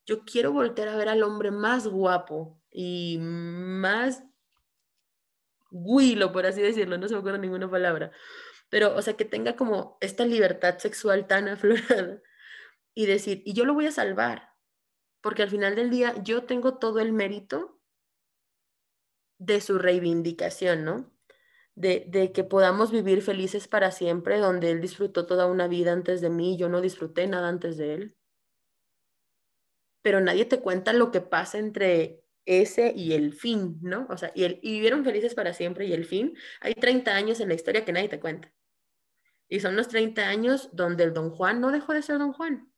Yo quiero volver a ver al hombre más guapo y más guilo, por así decirlo, no se me acuerdo ninguna palabra, pero, o sea, que tenga como esta libertad sexual tan <laughs> aflorada y decir, y yo lo voy a salvar, porque al final del día yo tengo todo el mérito de su reivindicación, ¿no? De, de, que podamos vivir felices para siempre, donde él disfrutó toda una vida antes de mí, yo no disfruté nada antes de él. Pero nadie te cuenta lo que pasa entre ese y el fin, ¿no? O sea, y, el, y vivieron felices para siempre y el fin. Hay 30 años en la historia que nadie te cuenta. Y son los 30 años donde el don Juan no dejó de ser don Juan,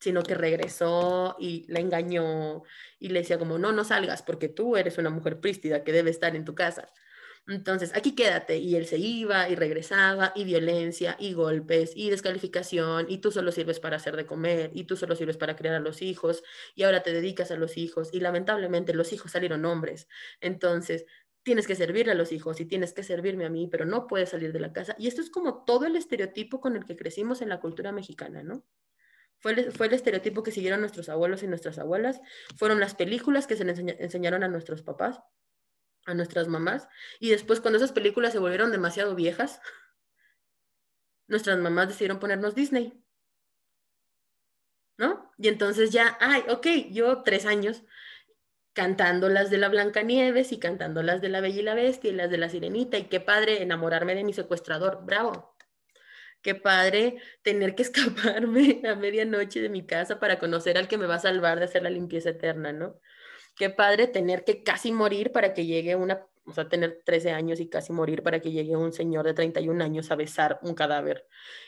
sino que regresó y la engañó y le decía como, no, no salgas porque tú eres una mujer prístida que debe estar en tu casa. Entonces, aquí quédate. Y él se iba y regresaba, y violencia, y golpes, y descalificación, y tú solo sirves para hacer de comer, y tú solo sirves para criar a los hijos, y ahora te dedicas a los hijos, y lamentablemente los hijos salieron hombres. Entonces, tienes que servirle a los hijos y tienes que servirme a mí, pero no puedes salir de la casa. Y esto es como todo el estereotipo con el que crecimos en la cultura mexicana, ¿no? Fue el, fue el estereotipo que siguieron nuestros abuelos y nuestras abuelas, fueron las películas que se les enseñaron a nuestros papás, a nuestras mamás, y después cuando esas películas se volvieron demasiado viejas, <laughs> nuestras mamás decidieron ponernos Disney. ¿No? Y entonces ya, ay, ok, yo tres años, cantando las de la Blancanieves y cantando las de la Bella y la Bestia y las de la Sirenita. Y qué padre enamorarme de mi secuestrador, bravo. Qué padre tener que <laughs> escaparme a medianoche de mi casa para conocer al que me va a salvar de hacer la limpieza eterna, ¿no? Qué padre tener que casi morir para que llegue una, o sea, tener 13 años y casi morir para que llegue un señor de 31 años a besar un cadáver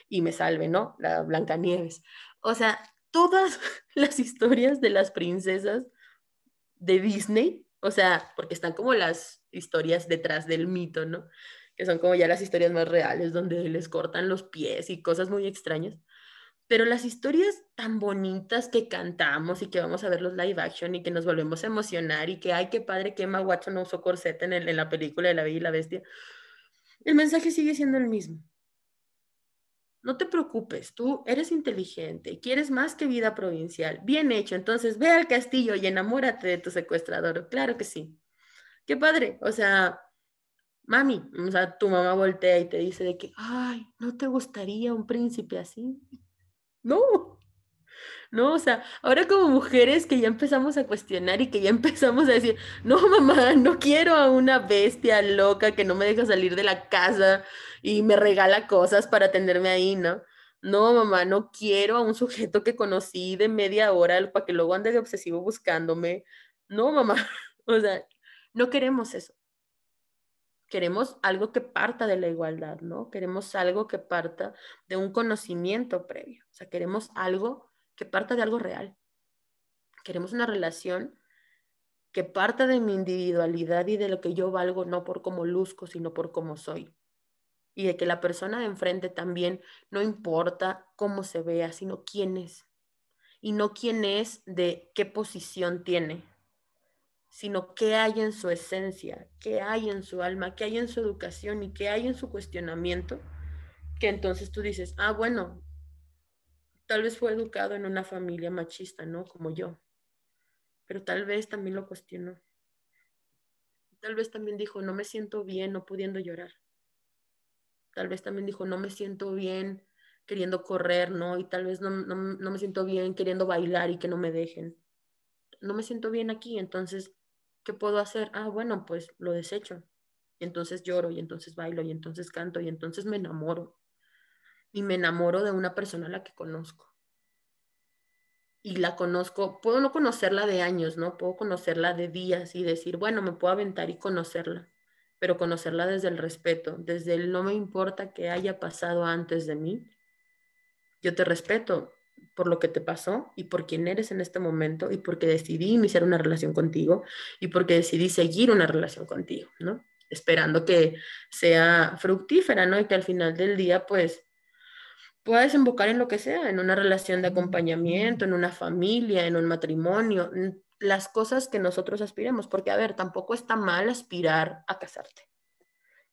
y me salve, ¿no? La Blancanieves. O sea, todas <laughs> las historias de las princesas de Disney, o sea, porque están como las historias detrás del mito, ¿no? Que son como ya las historias más reales, donde les cortan los pies y cosas muy extrañas. Pero las historias tan bonitas que cantamos y que vamos a ver los live action y que nos volvemos a emocionar y que, ay, qué padre que Emma Watson no usó corset en, en la película de La Bella y la Bestia, el mensaje sigue siendo el mismo. No te preocupes, tú eres inteligente y quieres más que vida provincial. Bien hecho, entonces ve al castillo y enamórate de tu secuestrador. Claro que sí. Qué padre. O sea, mami, o sea, tu mamá voltea y te dice de que, ay, ¿no te gustaría un príncipe así? No, no, o sea, ahora como mujeres que ya empezamos a cuestionar y que ya <laughs> empezamos a decir, no, mamá, no quiero a una bestia loca que no me deja salir de la casa y me regala cosas para tenerme ahí, ¿no? No, mamá, no quiero a un sujeto que conocí de media hora para que luego ande de obsesivo buscándome. No, mamá, <laughs> o sea, no queremos eso queremos algo que parta de la igualdad, ¿no? Queremos algo que parta de un conocimiento previo, o sea, queremos algo que parta de algo real. Queremos una relación que parta de mi individualidad y de lo que yo valgo, no por cómo luzco, sino por cómo soy. Y de que la persona de enfrente también no importa cómo se vea, sino quién es. Y no quién es de qué posición tiene, sino qué hay en su esencia, qué hay en su alma, qué hay en su educación y qué hay en su cuestionamiento, que entonces tú dices, ah, bueno, tal vez fue educado en una familia machista, ¿no? Como yo, pero tal vez también lo cuestionó. Tal vez también dijo, no me siento bien no pudiendo llorar. Tal vez también dijo, no me siento bien queriendo correr, ¿no? Y tal vez no, no, no me siento bien queriendo bailar y que no me dejen. No me siento bien aquí, entonces ¿qué puedo hacer? Ah, bueno, pues lo desecho. Y entonces lloro y entonces bailo y entonces canto y entonces me enamoro. Y me enamoro de una persona a la que conozco. Y la conozco, puedo no conocerla de años, ¿no? Puedo conocerla de días y decir, bueno, me puedo aventar y conocerla, pero conocerla desde el respeto, desde el no me importa que haya pasado antes de mí. Yo te respeto, por lo que te pasó y por quién eres en este momento y porque decidí iniciar una relación contigo y porque decidí seguir una relación contigo, ¿no? Esperando que sea fructífera, ¿no? Y que al final del día, pues, pueda desembocar en lo que sea, en una relación de acompañamiento, en una familia, en un matrimonio, las cosas que nosotros aspiremos, porque, a ver, tampoco está mal aspirar a casarte,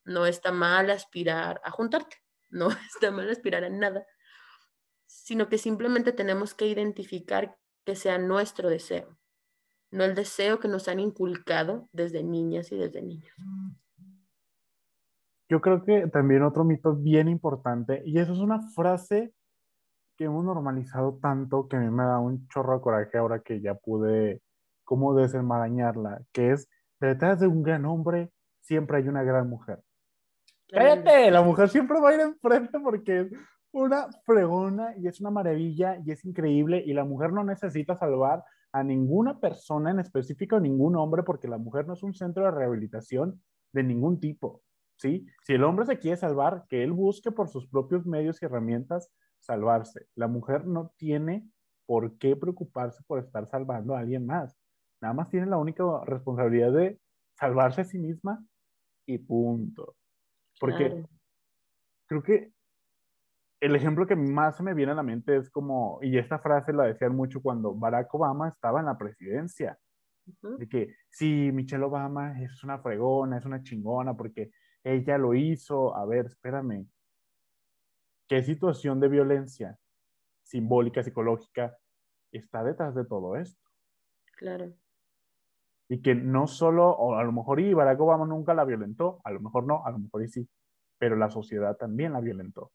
no está mal aspirar a juntarte, no <laughs> está mal aspirar a nada sino que simplemente tenemos que identificar que sea nuestro deseo, no el deseo que nos han inculcado desde niñas y desde niños.
Yo creo que también otro mito bien importante, y eso es una frase que hemos normalizado tanto que a mí me da un chorro de coraje ahora que ya pude como desenmarañarla, que es detrás de un gran hombre siempre hay una gran mujer. Cállate, la mujer siempre va a ir enfrente porque una fregona y es una maravilla y es increíble y la mujer no necesita salvar a ninguna persona en específico, ningún hombre, porque la mujer no es un centro de rehabilitación de ningún tipo, ¿sí? Si el hombre se quiere salvar, que él busque por sus propios medios y herramientas salvarse. La mujer no tiene por qué preocuparse por estar salvando a alguien más. Nada más tiene la única responsabilidad de salvarse a sí misma y punto. Porque creo que el ejemplo que más me viene a la mente es como, y esta frase la decían mucho cuando Barack Obama estaba en la presidencia, de que si Michelle Obama es una fregona, es una chingona, porque ella lo hizo, a ver, espérame, ¿qué situación de violencia simbólica, psicológica está detrás de todo esto?
Claro.
Y que no solo, o a lo mejor y Barack Obama nunca la violentó, a lo mejor no, a lo mejor y sí, pero la sociedad también la violentó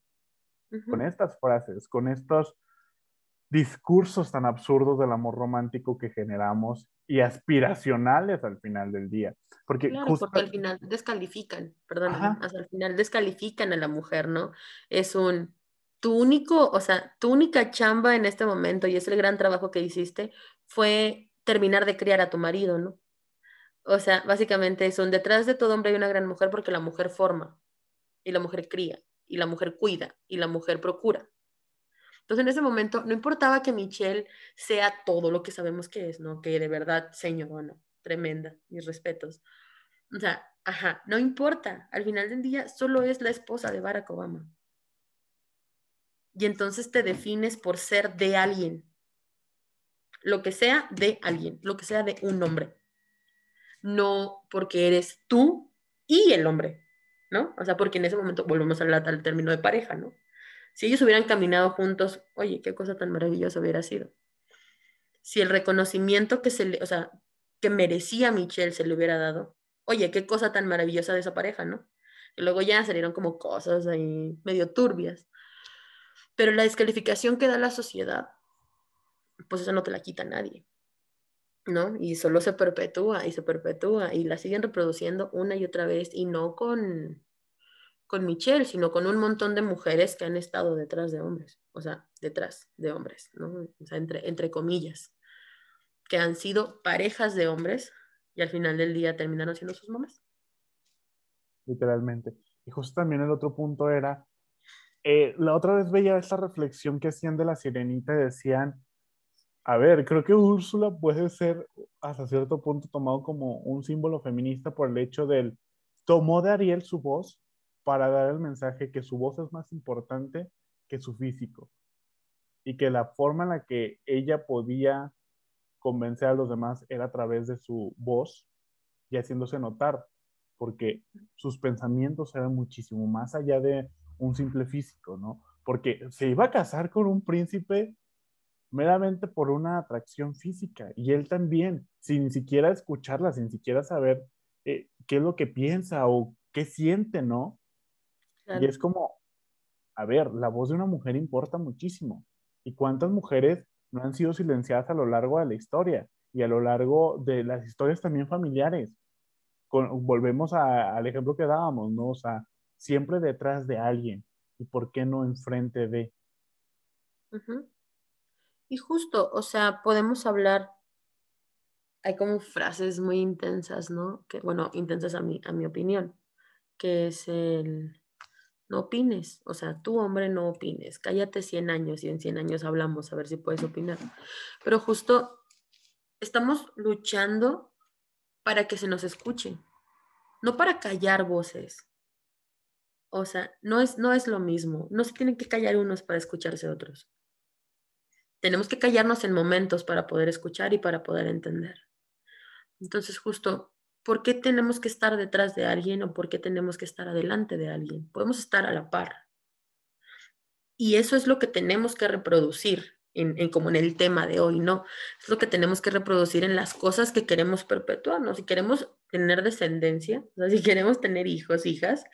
con estas frases, con estos discursos tan absurdos del amor romántico que generamos y aspiracionales al final del día. Porque,
porque al final descalifican, perdón, al final descalifican a la mujer, ¿no? Es un, tu único, o sea, tu única chamba en este momento, y es el gran trabajo que hiciste, fue terminar de criar a tu marido, ¿no? O sea, básicamente es un, detrás de todo hombre hay una gran mujer porque la mujer forma y la mujer cría y la mujer cuida y la mujer procura. Entonces en ese momento no importaba que Michelle sea todo lo que sabemos que es, ¿no? Que de verdad, señorona, tremenda, mis respetos. O sea, ajá, no importa. Al final del día solo es la esposa de Barack Obama. Y entonces te defines por ser de alguien. Lo que sea de alguien, lo que sea de un hombre. No porque eres tú y el hombre, ¿no? O sea, porque en ese momento volvemos al, al término de pareja, ¿no? Si ellos hubieran caminado juntos, oye, qué cosa tan maravillosa hubiera sido. Si el reconocimiento que se le, o sea, que merecía Michelle se le hubiera dado, oye, qué cosa tan maravillosa de esa pareja, ¿no? Y luego ya salieron como cosas ahí medio turbias. Pero la descalificación que da la sociedad, pues eso no te la quita nadie, ¿no? Y solo se perpetúa y se perpetúa y la siguen reproduciendo una y otra vez y no con, con Michelle, sino con un montón de mujeres que han estado detrás de hombres, o sea, detrás de hombres, ¿no? O sea, entre, entre comillas, que han sido parejas de hombres y al final del día terminaron siendo sus mamás.
Literalmente. Y justo también el otro punto era eh, la otra vez veía esta reflexión que hacían de la sirenita y decían, a ver, creo que Úrsula puede ser hasta cierto punto tomado como un símbolo feminista por el hecho del, tomó de Ariel su voz para dar el mensaje que su voz es más importante que su físico y que la forma en la que ella podía convencer a los demás era a través de su voz y haciéndose notar, porque sus pensamientos eran muchísimo más allá de un simple físico, ¿no? Porque se iba a casar con un príncipe meramente por una atracción física y él también, sin siquiera escucharla, sin siquiera saber eh, qué es lo que piensa o qué siente, ¿no? Y es como, a ver, la voz de una mujer importa muchísimo. ¿Y cuántas mujeres no han sido silenciadas a lo largo de la historia y a lo largo de las historias también familiares? volvemos al ejemplo que dábamos, ¿no? O sea, siempre detrás de alguien y por qué no enfrente de.
Y justo, o sea, podemos hablar, hay como frases muy intensas, ¿no? Que, bueno, intensas a mi, a mi opinión, que es el, no opines, o sea, tú hombre no opines, cállate 100 años y en 100 años hablamos a ver si puedes opinar. Pero justo estamos luchando para que se nos escuche, no para callar voces, o sea, no es, no es lo mismo. No se tienen que callar unos para escucharse otros. Tenemos que callarnos en momentos para poder escuchar y para poder entender. Entonces, justo, ¿por qué tenemos que estar detrás de alguien o por qué tenemos que estar adelante de alguien? Podemos estar a la par. Y eso es lo que tenemos que reproducir en, como en el tema de hoy, ¿no? Es lo que tenemos que reproducir en las cosas que queremos perpetuarnos. Si queremos tener descendencia, o sea, si queremos tener hijos, hijas,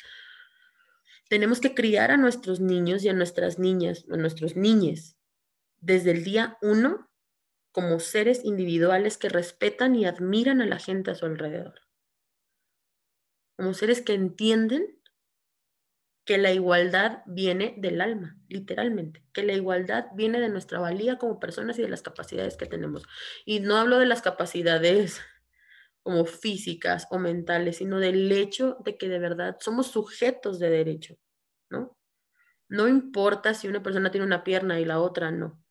tenemos que criar a nuestros niños y a nuestras niñas, a nuestros niñes, desde el día uno como seres individuales que respetan y admiran a la gente a su alrededor. Como seres que entienden que la igualdad viene del alma, literalmente, que la igualdad viene de nuestra valía como personas y de las capacidades que tenemos. Y no hablo de las capacidades como físicas o mentales, sino del hecho de que de verdad somos sujetos de derecho, ¿no? No importa si una persona tiene una pierna y la otra no.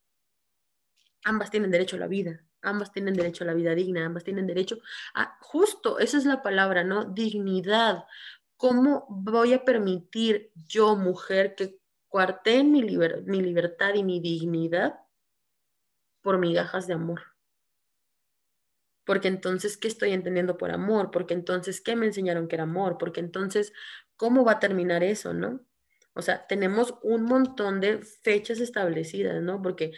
Ambas tienen derecho a la vida, ambas tienen derecho a la vida digna, ambas tienen derecho a, justo, esa es la palabra, ¿no? Dignidad. ¿Cómo voy a permitir yo, mujer, que cuarteen mi, mi libertad y mi dignidad por migajas de amor? porque entonces, ¿qué estoy entendiendo por amor? Porque entonces, ¿qué me enseñaron que era amor? Porque entonces, ¿cómo va a terminar eso, no? O sea, tenemos un montón de fechas establecidas, ¿no? Porque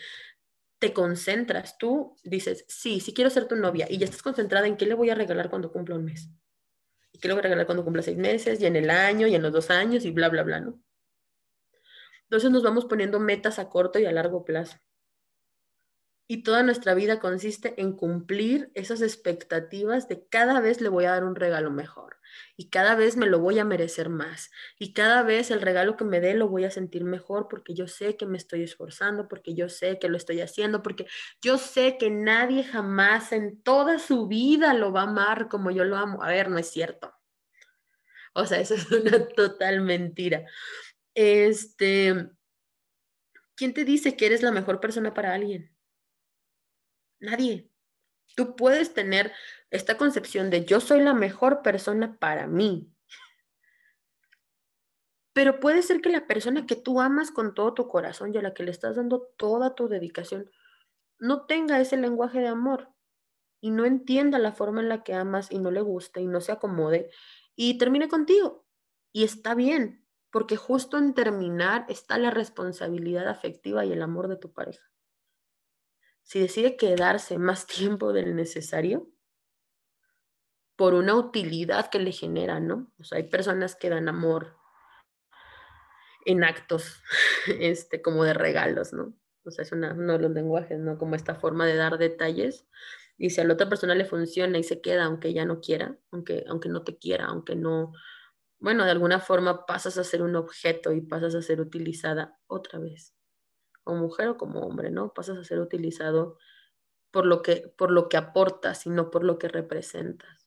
te concentras, tú dices, sí, sí quiero ser tu novia y ya estás concentrada en qué le voy a regalar cuando cumpla un mes. Qué le voy a regalar cuando cumpla seis meses, y en el año, y en los dos años, y bla, bla, bla, ¿no? Entonces nos vamos poniendo metas a corto y a largo plazo. Y toda nuestra vida consiste en cumplir esas expectativas de cada vez le voy a dar un regalo mejor y cada vez me lo voy a merecer más y cada vez el regalo que me dé lo voy a sentir mejor porque yo sé que me estoy esforzando, porque yo sé que lo estoy haciendo, porque yo sé que nadie jamás en toda su vida lo va a amar como yo lo amo. A ver, no es cierto. O sea, eso es <laughs> una total mentira. Este, ¿quién te dice que eres la mejor persona para alguien? Nadie. Tú puedes tener esta concepción de yo soy la mejor persona para mí. Pero puede ser que la persona que tú amas con todo tu corazón y a la que le estás dando toda tu dedicación no tenga ese lenguaje de amor y no entienda la forma en la que amas y no le guste y no se acomode y termine contigo. Y está bien, porque justo en terminar está la responsabilidad afectiva y el amor de tu pareja. Si decide quedarse más <laughs> tiempo del necesario, por una utilidad que le genera, ¿no? O sea, hay personas que dan amor en actos, <laughs> este, como de regalos, ¿no? O sea, es uno de los lenguajes, ¿no? Como esta forma de dar detalles. Y si a la otra persona le funciona y se queda, aunque ya no quiera, aunque, aunque no te quiera, aunque no, bueno, de alguna forma pasas a ser un objeto y pasas a ser utilizada otra vez, como mujer o como hombre, ¿no? Pasas a ser utilizado por lo que, por lo que aportas y no por lo que representas,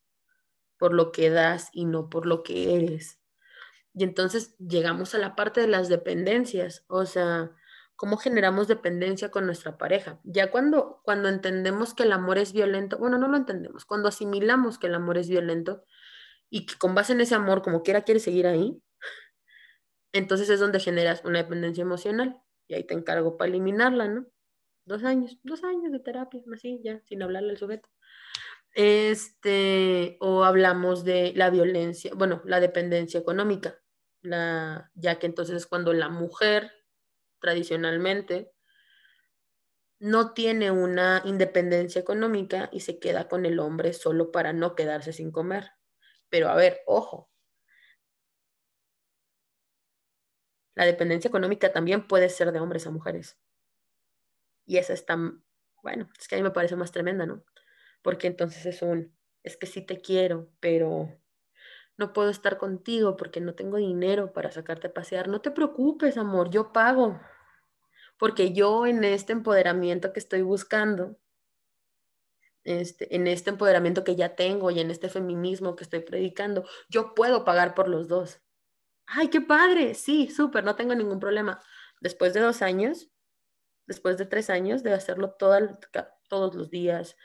por lo que das y no por lo que eres. Y entonces llegamos a la parte de las dependencias, o sea, cómo generamos dependencia con nuestra pareja. Ya cuando, cuando entendemos que el amor es violento, bueno, no lo entendemos, cuando asimilamos que el amor es violento, y que con base en ese amor, como quiera, quieres seguir ahí, <laughs> entonces es donde generas una dependencia emocional y ahí te encargo para eliminarla, ¿no? Dos años, dos años de terapia, así ya, sin hablarle al sujeto. Este, o hablamos de la violencia, bueno, la dependencia económica, la, ya que entonces es cuando la mujer tradicionalmente no tiene una independencia económica y se queda con el hombre solo para no quedarse sin comer. Pero a ver, ojo. La dependencia económica también puede ser de hombres a mujeres. Y esa está, bueno, es que a mí me parece más tremenda, ¿no? Porque entonces es un, es que sí te quiero, pero no puedo estar contigo porque no tengo dinero para sacarte a pasear. No te preocupes, amor, yo pago. Porque yo en este empoderamiento que estoy buscando, este, en este empoderamiento que ya tengo y en este feminismo que estoy predicando, yo puedo pagar por los dos. ¡Ay, qué padre! Sí, súper, no tengo ningún problema. Después de dos años, después de tres años de hacerlo todos los días,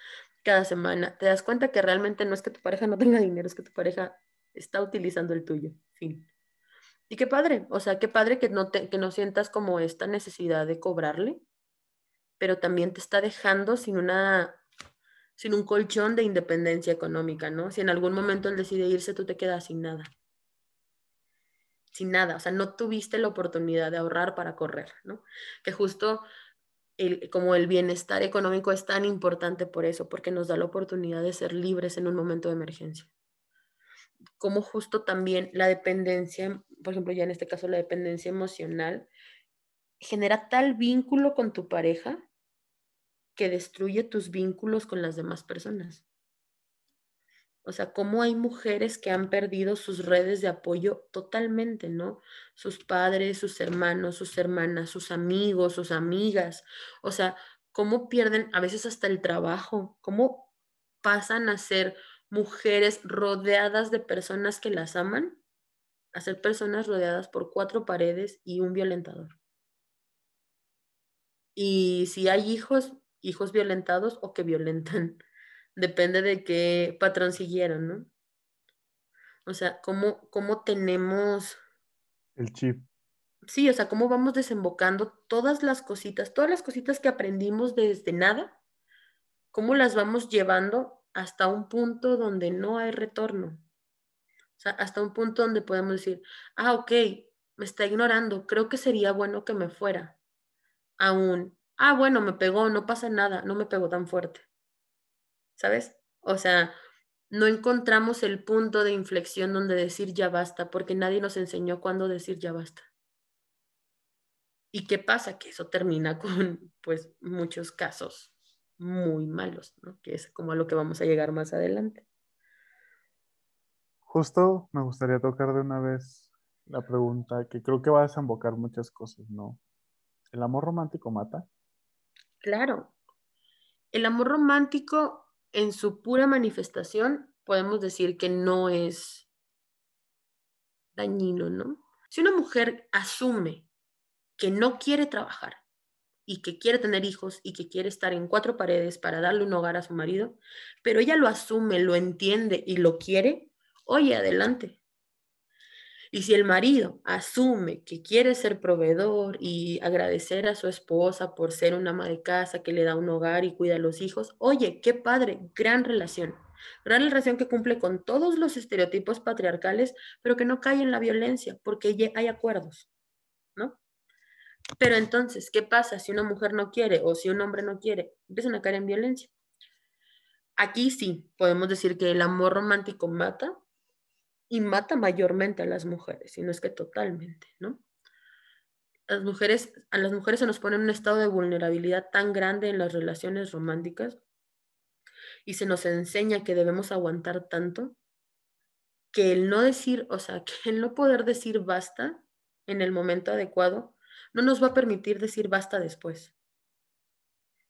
cada semana, te das cuenta que realmente no es que tu pareja no tenga dinero, es que tu pareja está utilizando el tuyo. Fin. Y qué padre, o sea, qué padre que no, te, que no sientas como esta necesidad de cobrarle, pero también te está dejando sin una sin un colchón de independencia económica, ¿no? Si en algún momento él decide irse, tú te quedas sin nada. Sin nada, o sea, no tuviste la oportunidad de ahorrar para correr, ¿no? Que justo el, como el bienestar económico es tan importante por eso, porque nos da la oportunidad de ser libres en un momento de emergencia. Como justo también la dependencia, por ejemplo, ya en este caso la dependencia emocional, genera tal vínculo con tu pareja que destruye tus vínculos con las demás personas. O sea, cómo hay mujeres que han perdido sus redes de apoyo totalmente, ¿no? Sus padres, sus hermanos, sus hermanas, sus amigos, sus amigas. O sea, cómo pierden a veces hasta el trabajo, cómo pasan a ser mujeres rodeadas de personas que las aman, a ser personas rodeadas por cuatro paredes y un violentador. Y si hay hijos, hijos violentados o que violentan. Depende de qué patrón siguieron, ¿no? O sea, ¿cómo, cómo tenemos...
El chip.
Sí, o sea, cómo vamos desembocando todas las cositas, todas las cositas que aprendimos desde nada, cómo las vamos llevando hasta un punto donde no hay retorno. O sea, hasta un punto donde podemos decir, ah, ok, me está ignorando, creo que sería bueno que me fuera. Aún, ah, bueno, me pegó, no pasa nada, no me pegó tan fuerte. ¿Sabes? O sea, no encontramos el punto de inflexión donde decir ya basta, porque nadie nos enseñó cuándo decir ya basta. ¿Y qué pasa? Que eso termina con, pues, muchos casos muy malos, ¿no? Que es como a lo que vamos a llegar más adelante.
Justo me gustaría tocar de una vez la pregunta que creo que va a desembocar muchas cosas, ¿no? ¿El amor romántico mata?
Claro. El amor romántico en su pura manifestación podemos decir que no es dañino, ¿no? Si una mujer asume que no quiere trabajar y que quiere tener hijos y que quiere estar en cuatro paredes para darle un hogar a su marido, pero ella lo asume, lo entiende y lo quiere, oye, adelante. Y si el marido asume que quiere ser proveedor y agradecer a su esposa por ser una ama de casa que le da un hogar y cuida a los hijos, oye, qué padre, gran relación. Gran relación que cumple con todos los estereotipos patriarcales, pero que no cae en la violencia, porque hay acuerdos, ¿no? Pero entonces, ¿qué pasa si una mujer no quiere o si un hombre no quiere? Empiezan a caer en violencia. Aquí sí, podemos decir que el amor romántico mata y mata mayormente a las mujeres, y no es que totalmente, ¿no? Las mujeres, a las mujeres se nos pone en un estado de vulnerabilidad tan grande en las relaciones románticas y se nos enseña que debemos aguantar tanto que el no decir, o sea, que el no poder decir basta en el momento adecuado no nos va a permitir decir basta después.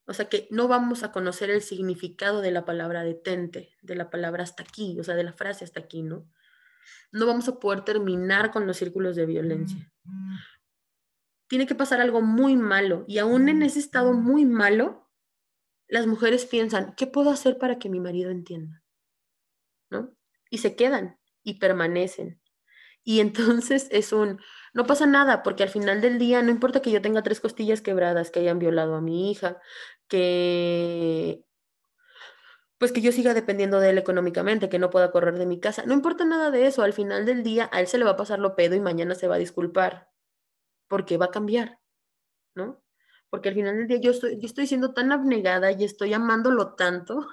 O sea que no vamos a conocer el significado de la palabra detente, de la palabra hasta aquí, o sea, de la frase hasta aquí, ¿no? No vamos a poder terminar con los círculos de violencia. Tiene que pasar algo muy malo y aún en ese estado muy malo, las mujeres piensan, ¿qué puedo hacer para que mi marido entienda? ¿No? Y se quedan y permanecen. Y entonces es un, no pasa nada, porque al final del día no importa que yo tenga tres costillas quebradas, que hayan violado a mi hija, que pues que yo siga dependiendo de él económicamente, que no pueda correr de mi casa. No importa nada de eso, al final del día a él se le va a pasar lo pedo y mañana se va a disculpar, porque va a cambiar, ¿no? Porque al final del día yo estoy, yo estoy siendo tan abnegada y estoy amándolo tanto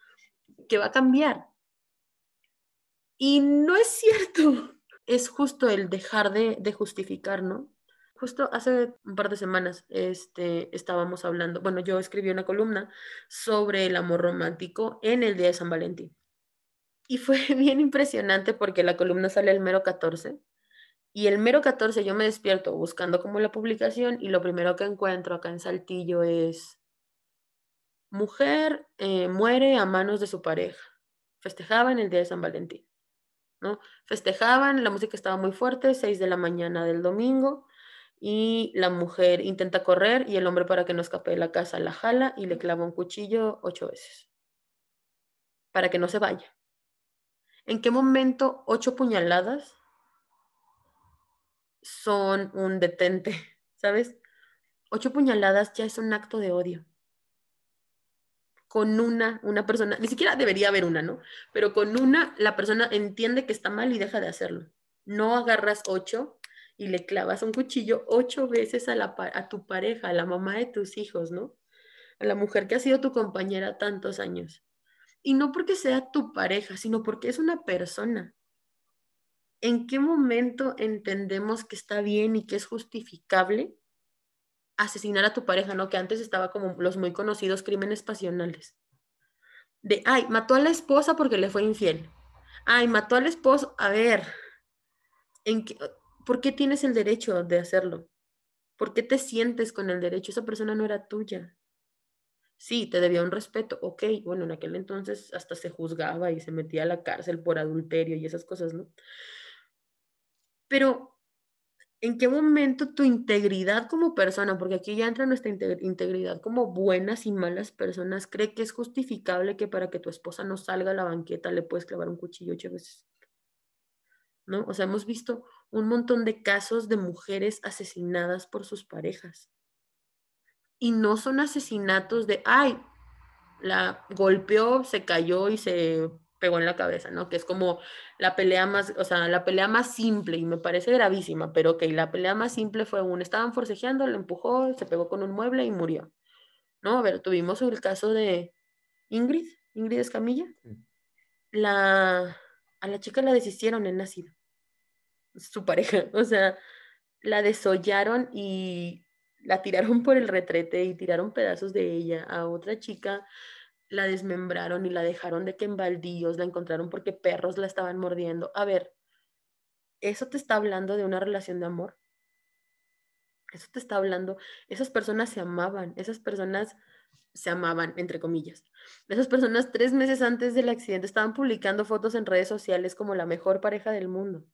<laughs> que va a cambiar. Y no es cierto es justo el dejar de, justificar, ¿no? Justo hace un par de semanas este, estábamos hablando, bueno, yo escribí una columna sobre el amor romántico en el día de San Valentín. Y fue <laughs> bien impresionante porque la columna sale el mero 14 y el mero 14 yo me despierto buscando como la publicación y lo primero que encuentro acá en Saltillo es mujer eh, muere a manos de su pareja. Festejaba en el día de San Valentín. ¿no? Festejaban, la música estaba muy fuerte, 6 de la mañana del domingo, y la mujer intenta correr y el hombre para que no escape de la casa la jala y le clava un cuchillo ocho veces, para que no se vaya. ¿En qué momento ocho puñaladas son un detente? <laughs> ¿Sabes? Ocho puñaladas ya es un acto de odio con una, una persona, ni siquiera debería haber una, ¿no? Pero con una, la persona entiende que está mal y deja de hacerlo. No agarras ocho y le clavas un cuchillo ocho veces a, la, a tu pareja, a la mamá de tus hijos, ¿no? A la mujer que ha sido tu compañera tantos años. Y no porque sea tu pareja, sino porque es una persona. ¿En qué momento entendemos que está bien y que es justificable asesinar a tu pareja, ¿no? Que antes estaba como los muy conocidos crímenes pasionales. De, ay, mató a la esposa porque le fue infiel. Ay, mató al esposo. A ver, ¿en qué, ¿por qué tienes el derecho de hacerlo? ¿Por qué te sientes con el derecho? Esa persona no era tuya. Sí, te debía un respeto. Ok, bueno, en aquel entonces hasta se juzgaba y se metía a la cárcel por adulterio y esas cosas, ¿no? Pero ¿En qué momento tu integridad como persona, porque aquí ya entra nuestra integridad como buenas y malas personas, cree que es justificable que para que tu esposa no salga a la banqueta le puedes clavar un cuchillo ocho veces? ¿No? O sea, hemos visto un montón de casos de mujeres asesinadas por sus parejas. Y no son asesinatos de, ay, la golpeó, se cayó y se pegó en la cabeza, ¿no? Que es como la pelea más, o sea, la pelea más simple y me parece gravísima, pero ok, la pelea más simple fue un, estaban forcejeando, lo empujó, se pegó con un mueble y murió, ¿no? A ver, tuvimos el caso de Ingrid, Ingrid Escamilla, la, a la chica la deshicieron en nacido, su pareja, <laughs> o sea, la desollaron y la tiraron por el retrete y tiraron pedazos de ella a otra chica la desmembraron y la dejaron de que en baldíos la encontraron porque perros la estaban mordiendo. A ver, ¿eso te está hablando de una relación de amor? Eso te está hablando, esas personas se amaban, esas personas se amaban, entre comillas. Esas personas tres meses antes del accidente estaban publicando fotos en redes sociales como la mejor pareja del mundo.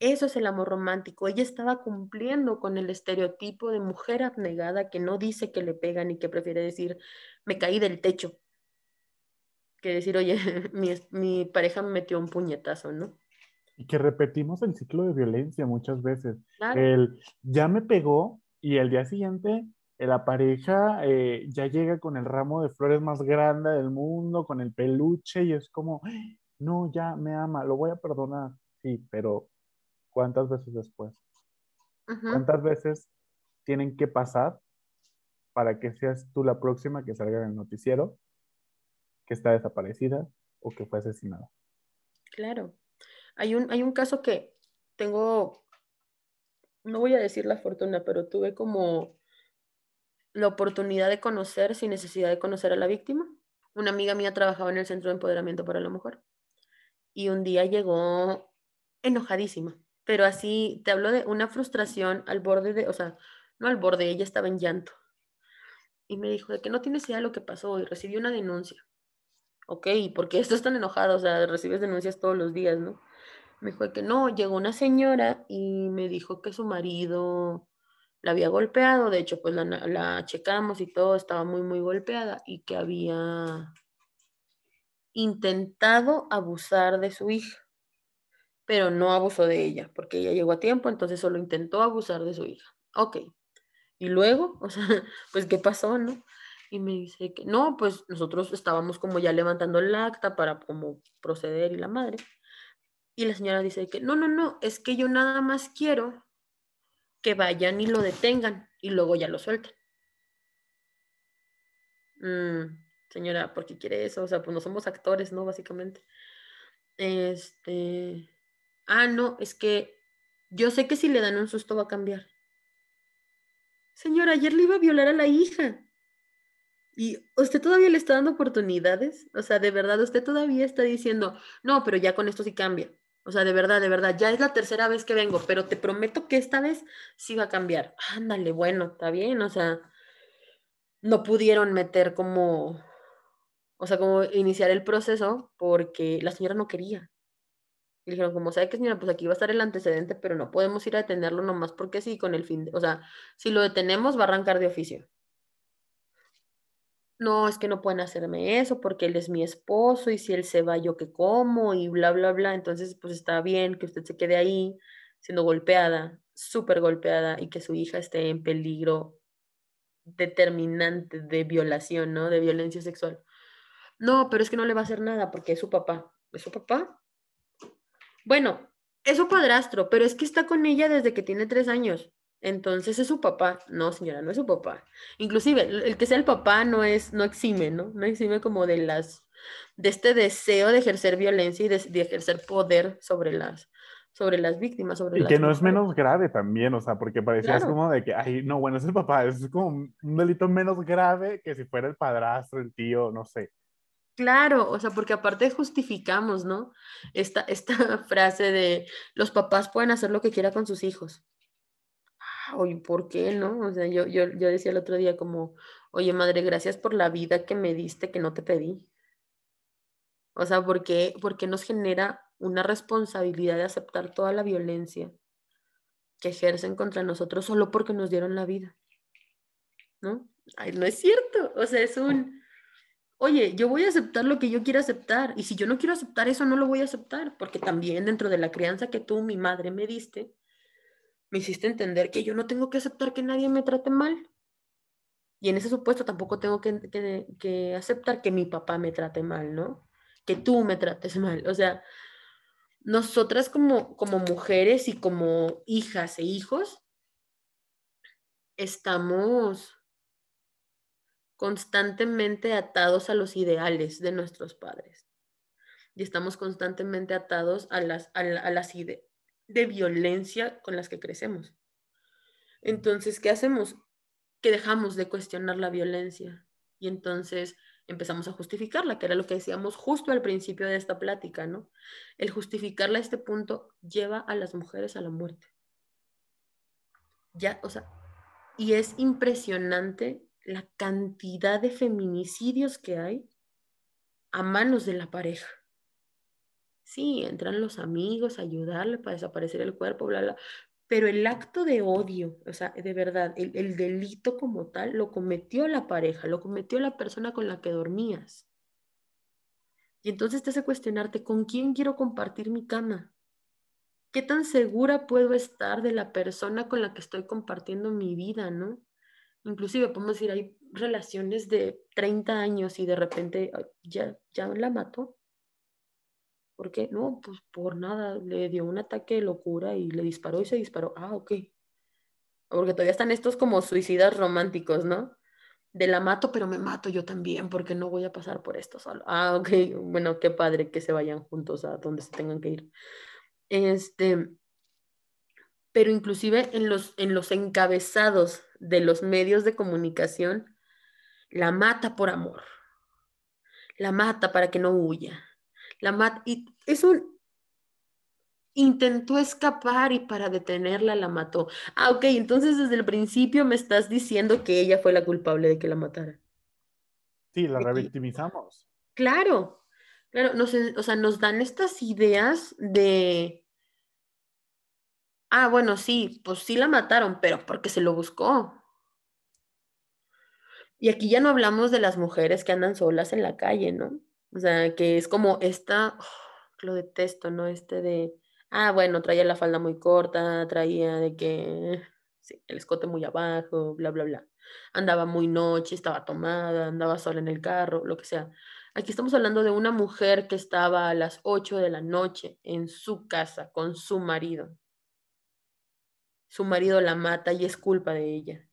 Eso es el amor romántico. Ella estaba cumpliendo con el estereotipo de mujer abnegada que no dice que le pegan y que prefiere decir, me caí del techo, que decir, oye, <laughs> mi, mi pareja me metió un puñetazo, ¿no?
Y que repetimos el ciclo de violencia muchas veces. El ya me pegó y el día siguiente la pareja eh, ya llega con el ramo de flores más grande del mundo, con el peluche y es como, no, ya me ama, lo voy a perdonar. Sí, pero ¿cuántas veces después? ¿Cuántas veces tienen que pasar para que seas tú la próxima que salga en el noticiero, que está desaparecida o que fue asesinada?
Claro. Hay un, hay un caso que tengo, no voy a decir la fortuna, pero tuve como la oportunidad de conocer sin necesidad de conocer a la víctima. Una amiga mía trabajaba en el Centro de Empoderamiento para la Mujer y un día llegó enojadísima, pero así te hablo de una frustración al borde de, o sea, no al borde, ella estaba en llanto. Y me dijo de que no tienes idea de lo que pasó y recibí una denuncia. Ok, ¿por qué estás tan enojado? O sea, recibes denuncias todos los días, ¿no? Me dijo que no, llegó una señora y me dijo que su marido la había golpeado, de hecho pues la, checamos y todo, estaba muy, muy golpeada y que había intentado abusar de su hija, pero no abusó de ella, porque ella llegó a tiempo, entonces solo intentó abusar de su hija. Ok. Y luego, <laughs> o sea, pues ¿qué pasó, no? Y me dice que no, pues nosotros estábamos como ya levantando el acta para como proceder y la madre. Y la señora dice que no, no, no, es que yo nada más quiero que vayan y lo detengan y luego ya lo suelten. Mm, señora, ¿por qué quiere eso? O sea, pues no somos actores, ¿no? Básicamente. Este. Ah, no, es que yo sé que si le dan un susto va a cambiar. Señora, ayer le iba a violar a la hija. ¿Y usted todavía le está dando oportunidades? O sea, de verdad, usted todavía está diciendo, no, pero ya con esto sí cambia. O sea, de verdad, de verdad, ya es la tercera vez que vengo, pero te prometo que esta vez sí va a cambiar. Ándale, bueno, está bien, o sea, no pudieron meter como, o sea, como iniciar el proceso porque la señora no quería. Y dijeron, como, ¿sabe qué, señora? Pues aquí va a estar el antecedente, pero no podemos ir a detenerlo nomás porque sí, con el fin de, o sea, si lo detenemos va a arrancar de oficio no, es que no pueden hacerme eso porque él es mi esposo y si él se va, yo que como y bla, bla, bla. Entonces, pues está bien que usted se quede ahí siendo golpeada, súper golpeada y que su hija esté en peligro determinante de violación, ¿no? De violencia sexual. No, pero es que no le va a hacer nada porque es su papá. ¿Es su papá? Bueno, es su padrastro, pero es que está con ella desde que tiene tres años. Entonces es su papá. No, señora, no es su papá. Inclusive, el que sea el papá no es, no exime, ¿no? No exime como de las, de este deseo de ejercer violencia y de, ejercer poder sobre las, sobre las víctimas. Sobre
y que no es menos grave también, o sea, porque parecía como de que, ay, no, bueno, es el papá, es como un delito menos grave que si fuera el padrastro, el tío, no sé.
Claro, o sea, porque aparte justificamos, ¿no? Esta, esta <laughs> frase de los papás pueden hacer lo que quieran con sus hijos oye, ¿por qué no? O sea, yo, yo, yo decía el otro día como, oye, madre, gracias por la vida que me diste que no te pedí. O sea, ¿por qué, porque nos genera una responsabilidad de aceptar toda la violencia que ejercen contra nosotros solo porque nos dieron la vida? ¿No? Ay, no es cierto. O sea, es un, oye, yo voy a aceptar lo que yo quiero aceptar. Y si yo no quiero aceptar eso, no lo voy a aceptar. Porque también dentro de la crianza que tú, mi madre, me diste, me hiciste entender que yo no tengo que aceptar que nadie me trate mal. Y en ese supuesto tampoco tengo que, aceptar que mi papá me trate mal, ¿no? Que tú me trates mal. O sea, nosotras como, como mujeres y como hijas e hijos, estamos constantemente atados a los ideales de nuestros padres. Y estamos constantemente atados a las, a, las, de violencia con las que crecemos. Entonces, ¿qué hacemos? Que dejamos de cuestionar la violencia y entonces empezamos a justificarla, que era lo que decíamos justo al principio de esta plática, ¿no? El justificarla a este punto lleva a las mujeres a la muerte. Ya, o sea, y es impresionante la cantidad de feminicidios que hay a manos de la pareja. Sí, entran los amigos a ayudarle para desaparecer el cuerpo, bla, bla. Pero el acto de odio, o sea, de verdad, el, el delito como tal, lo cometió la pareja, lo cometió la persona con la que dormías. Y entonces te hace cuestionarte, ¿con quién quiero compartir mi cama? qué tan segura puedo estar de la persona con la que estoy compartiendo mi vida, ¿no? Inclusive podemos decir, hay relaciones de 30 años y de repente ya, ya la mató. ¿Por qué? No, pues por nada, le dio un ataque de locura y le disparó y se disparó. Ah, ok. Porque todavía están estos como suicidas románticos, ¿no? De la mato, pero me mato yo también, porque no voy a pasar por esto solo. Ah, ok, bueno, qué padre que se vayan juntos a donde se tengan que ir. Este, pero inclusive en los, en los encabezados de los medios de comunicación, la mata por amor, la mata para que no huya, la mata, y es un, intentó escapar y para detenerla la mató. Ah, ok, entonces desde el principio me estás diciendo que ella fue la culpable de que la matara.
Sí, la revictimizamos.
Claro, claro, nos, o sea, nos dan estas ideas de, ah, bueno, sí, pues sí la mataron, pero porque se lo buscó. Y aquí ya no hablamos de las mujeres que andan solas en la calle, ¿no? O sea, que es como esta, lo detesto, ¿no? Este de, ah, bueno, traía la falda muy corta, traía de que, sí, el escote muy abajo, bla, bla, bla. Andaba muy noche, estaba tomada, andaba sola en el carro, lo que sea. Aquí estamos hablando de una mujer que estaba a las 8 de la noche en su casa con su marido. Su marido la mata y es culpa de ella.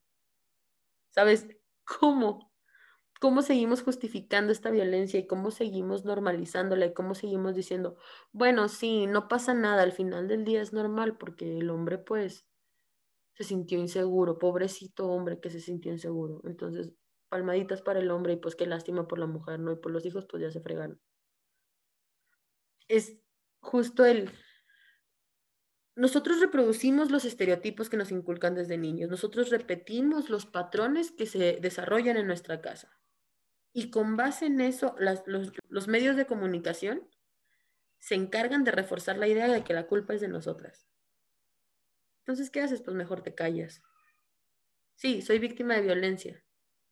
¿Sabes cómo? ¿Cómo seguimos justificando esta violencia y cómo seguimos normalizándola y cómo seguimos diciendo, bueno, sí, no pasa nada, al final del día es normal porque el hombre pues se sintió inseguro, pobrecito hombre que se sintió inseguro. Entonces, palmaditas para el hombre y pues qué lástima por la mujer, ¿no? Y por los hijos pues ya se fregaron. Es justo el... Nosotros reproducimos los estereotipos que nos inculcan desde niños, nosotros repetimos los patrones que se desarrollan en nuestra casa. Y con base en eso, los, los medios de comunicación se encargan de reforzar la idea de que la culpa es de nosotras. Entonces, ¿qué haces? Pues mejor te callas. Sí, soy víctima de violencia.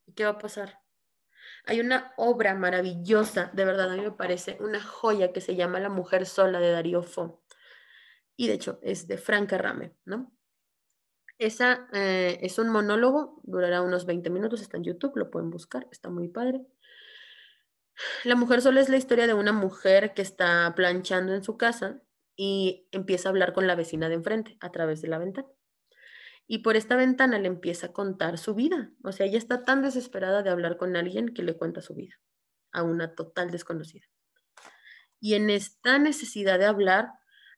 ¿Y qué va a pasar? Hay una obra maravillosa, de verdad, a mí me parece una joya que se llama La mujer sola de Darío Fo. Y de hecho es de Franca Rame, ¿no? Esa eh, es un monólogo, durará unos 20 minutos, está en YouTube, lo pueden buscar, está muy padre. La mujer sola es la historia de una mujer que está planchando en su casa y empieza a hablar con la vecina de enfrente a través de la ventana y por esta ventana le empieza a contar su vida. O sea, ella está tan desesperada de hablar con alguien que le cuenta su vida a una total desconocida. Y en esta necesidad de hablar,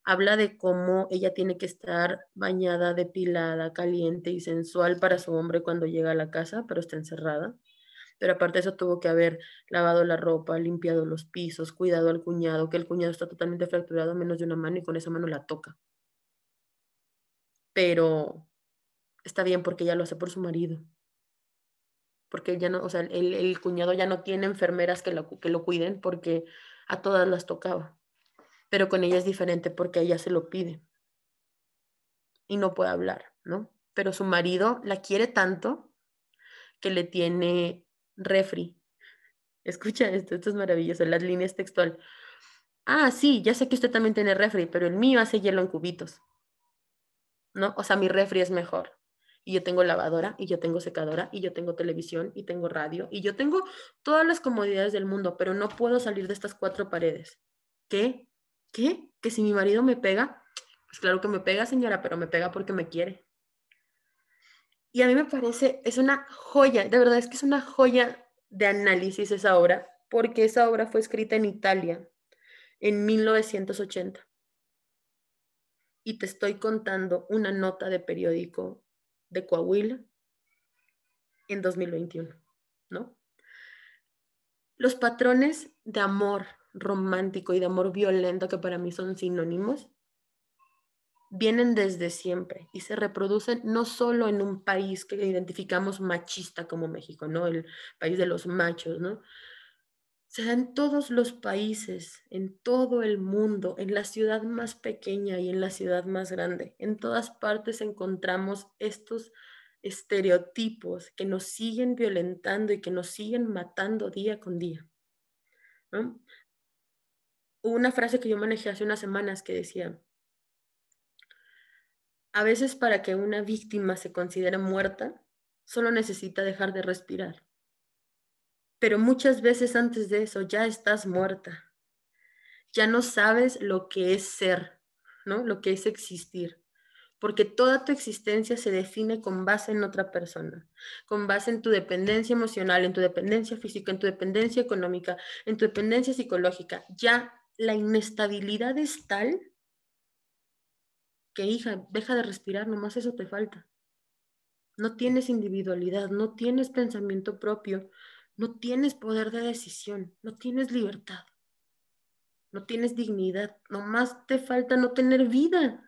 habla de cómo ella tiene que estar bañada, depilada, caliente y sensual para su hombre cuando llega a la casa, pero está encerrada. Pero aparte de eso tuvo que haber lavado la ropa, limpiado los pisos, cuidado al cuñado, que el cuñado está totalmente fracturado menos de una mano y con esa mano la toca. Pero está bien porque ella lo hace por su marido. Porque ya no, o sea, el, cuñado ya no tiene enfermeras que lo, que lo cuiden porque a todas las tocaba. Pero con ella es diferente porque ella se lo pide. Y no puede hablar, ¿no? Pero su marido la quiere tanto que le tiene refri. Escucha esto, esto es maravilloso, las líneas textual. Ah, sí, ya sé que usted también tiene refri, pero el mío hace hielo en cubitos. ¿No? O sea, mi refri es mejor y yo tengo lavadora y yo tengo secadora y yo tengo televisión y tengo radio y yo tengo todas las comodidades del mundo, pero no puedo salir de estas cuatro paredes. ¿Qué? ¿Qué? ¿Que si mi marido me pega? Pues claro que me pega, señora, pero me pega porque me quiere. Y a mí me parece, es una joya, de verdad es que es una joya de análisis esa obra, porque esa obra fue escrita en Italia en 1980. Y te estoy contando una nota de periódico de Coahuila en 2021, ¿no? Los patrones de amor romántico y de amor violento, que para mí son sinónimos, vienen desde siempre y se reproducen no solo en un país que identificamos machista como México, ¿no? El país de los machos, ¿no? Se da en todos los países, en todo el mundo, en la ciudad más pequeña y en la ciudad más grande. En todas partes encontramos estos estereotipos que nos siguen violentando y que nos siguen matando día con día. Hubo una frase que yo manejé hace unas semanas que decía, A veces para que una víctima se considere muerta, solo necesita dejar de respirar. Pero muchas veces antes de eso ya estás muerta. Ya no sabes lo que es ser, ¿no? Lo que es existir. Porque toda tu existencia se define con base en otra persona, con base en tu dependencia emocional, en tu dependencia física, en tu dependencia económica, en tu dependencia psicológica. Ya la inestabilidad es tal que hija, deja de respirar, nomás eso te falta. No tienes individualidad, no tienes pensamiento propio, no tienes poder de decisión, no tienes libertad, no tienes dignidad, nomás te falta no tener vida.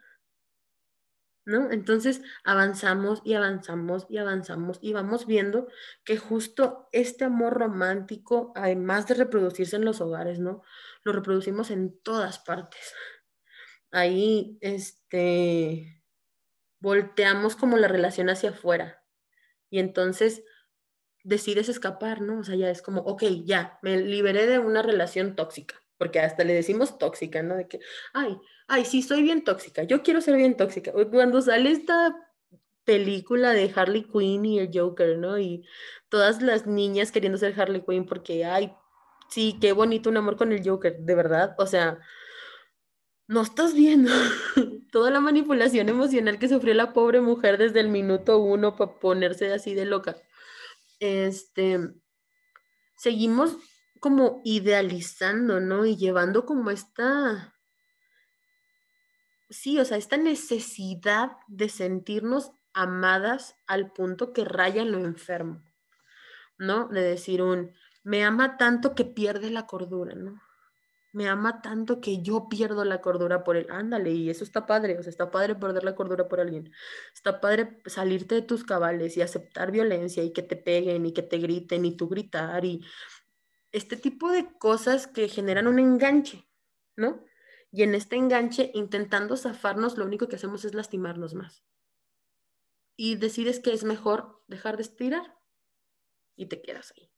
¿No? Entonces avanzamos y avanzamos y avanzamos y vamos viendo que justo este amor romántico, además de reproducirse en los hogares, ¿no? Lo reproducimos en todas partes ahí este, volteamos como la relación hacia afuera. Y entonces decides escapar, ¿no? O sea, ya es como, ok, ya, me liberé de una relación tóxica, porque hasta le decimos tóxica, ¿no? De que, ay, ay, sí, soy bien tóxica, yo quiero ser bien tóxica. Cuando sale esta película de Harley Quinn y el Joker, ¿no? Y todas las niñas queriendo ser Harley Quinn porque, ay, sí, qué bonito un amor con el Joker, de verdad. O sea, no estás viendo <laughs> toda la manipulación emocional que sufrió la pobre mujer desde el minuto uno para ponerse así de loca. Este, seguimos como idealizando, ¿no? Y llevando como esta, sí, o sea, esta necesidad de sentirnos amadas al punto que raya en lo enfermo, ¿no? De decir un, me ama tanto que pierde la cordura, ¿no? me ama tanto que yo pierdo la cordura por él. Ándale, y eso está padre, o sea, está padre perder la cordura por alguien. Está padre salirte de tus cabales y aceptar violencia y que te peguen y que te griten y tú gritar y este tipo de cosas que generan un enganche, ¿no? Y en este enganche, intentando zafarnos, lo único que hacemos es lastimarnos más. Y decides que es mejor dejar de estirar y te quedas ahí.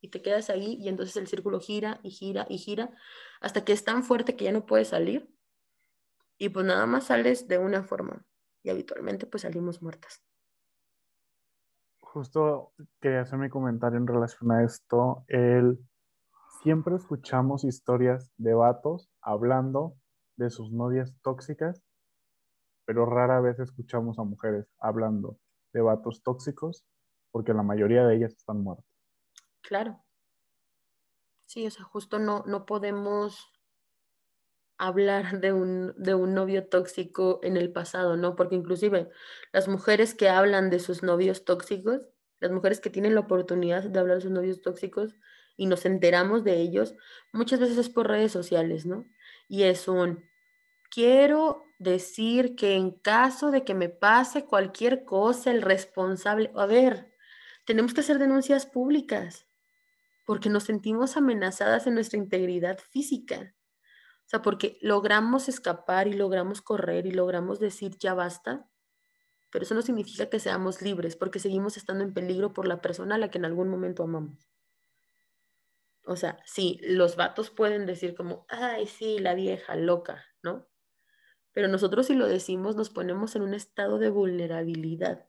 Y te quedas ahí y entonces el círculo gira y gira y gira hasta que es tan fuerte que ya no puedes salir y pues nada más sales de una forma y habitualmente pues salimos muertas.
Justo quería hacer mi comentario en relación a esto. Siempre escuchamos historias de vatos hablando de sus novias tóxicas, pero rara vez escuchamos a mujeres hablando de vatos tóxicos porque la mayoría de ellas están muertas.
Claro. Sí, o sea, justo no, no podemos hablar de un, de un novio tóxico en el pasado, ¿no? Porque inclusive las mujeres que hablan de sus novios tóxicos, las mujeres que tienen la oportunidad de hablar de sus novios tóxicos y nos enteramos de ellos, muchas veces es por redes sociales, ¿no? Y es un, quiero decir que en caso de que me pase cualquier cosa, el responsable, a ver, tenemos que hacer denuncias públicas porque nos sentimos amenazadas en nuestra integridad física. O sea, porque logramos escapar y logramos correr y logramos decir ya basta, pero eso no significa que seamos libres, porque seguimos estando en peligro por la persona a la que en algún momento amamos. O sea, sí, los vatos pueden decir como, ay, sí, la vieja, loca, ¿no? Pero nosotros si lo decimos nos ponemos en un estado de vulnerabilidad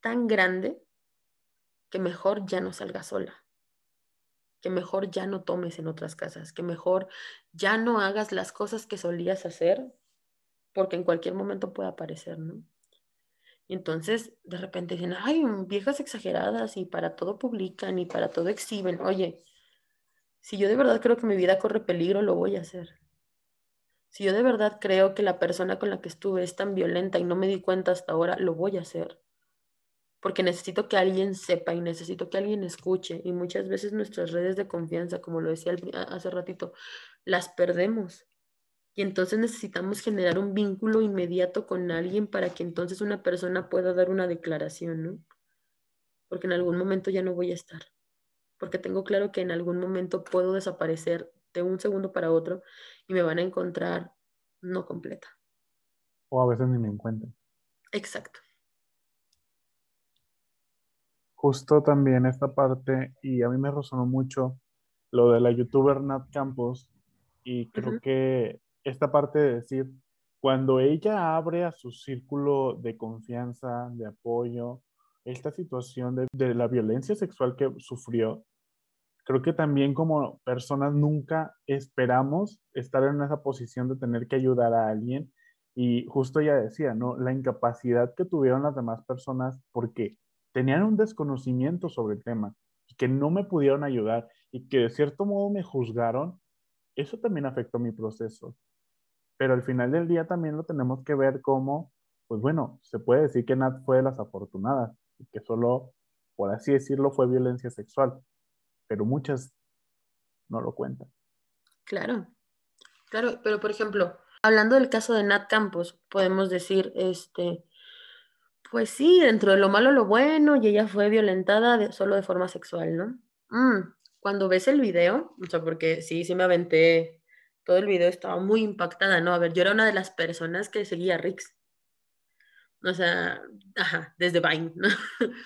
tan grande que mejor ya no salga sola que mejor ya no tomes en otras casas, que mejor ya no hagas las cosas que solías hacer, porque en cualquier momento puede aparecer, ¿no? Entonces de repente dicen, ay, viejas exageradas y para todo publican y para todo exhiben. Oye, si yo de verdad creo que mi vida corre peligro, lo voy a hacer. Si yo de verdad creo que la persona con la que estuve es tan violenta y no me di cuenta hasta ahora, lo voy a hacer porque necesito que alguien sepa y necesito que alguien escuche. Y muchas veces nuestras redes de confianza, como lo decía hace ratito, las perdemos. Y entonces necesitamos generar un vínculo inmediato con alguien para que entonces una persona pueda dar una declaración, ¿no? Porque en algún momento ya no voy a estar. Porque tengo claro que en algún momento puedo desaparecer de un segundo para otro y me van a encontrar no completa.
O a veces ni me encuentran.
Exacto
justo también esta parte, y a mí me resonó mucho lo de la youtuber Nat Campos, y creo que esta parte de decir, cuando ella abre a su círculo de confianza, de apoyo, esta situación de, de la violencia sexual que sufrió, creo que también como personas nunca esperamos estar en esa posición de tener que ayudar a alguien. Y justo ella decía, ¿no? La incapacidad que tuvieron las demás personas porque tenían un desconocimiento sobre el tema y que no me pudieron ayudar y que de cierto modo me juzgaron, eso también afectó mi proceso. Pero al final del día también lo tenemos que ver como, pues bueno, se puede decir que Nat fue de las afortunadas y que solo, por así decirlo, fue violencia sexual pero muchas no lo cuentan.
Claro, claro, pero por ejemplo, hablando del caso de Nat Campos, podemos decir, este, pues sí, dentro de lo malo lo bueno, y ella fue violentada solo de forma sexual, ¿no? Mm, cuando ves el video, o sea, porque sí, sí me aventé todo el video, estaba muy impactada, ¿no? A ver, yo era una de las personas que seguía a Rix. O sea, ajá, desde Vine, ¿no? <laughs>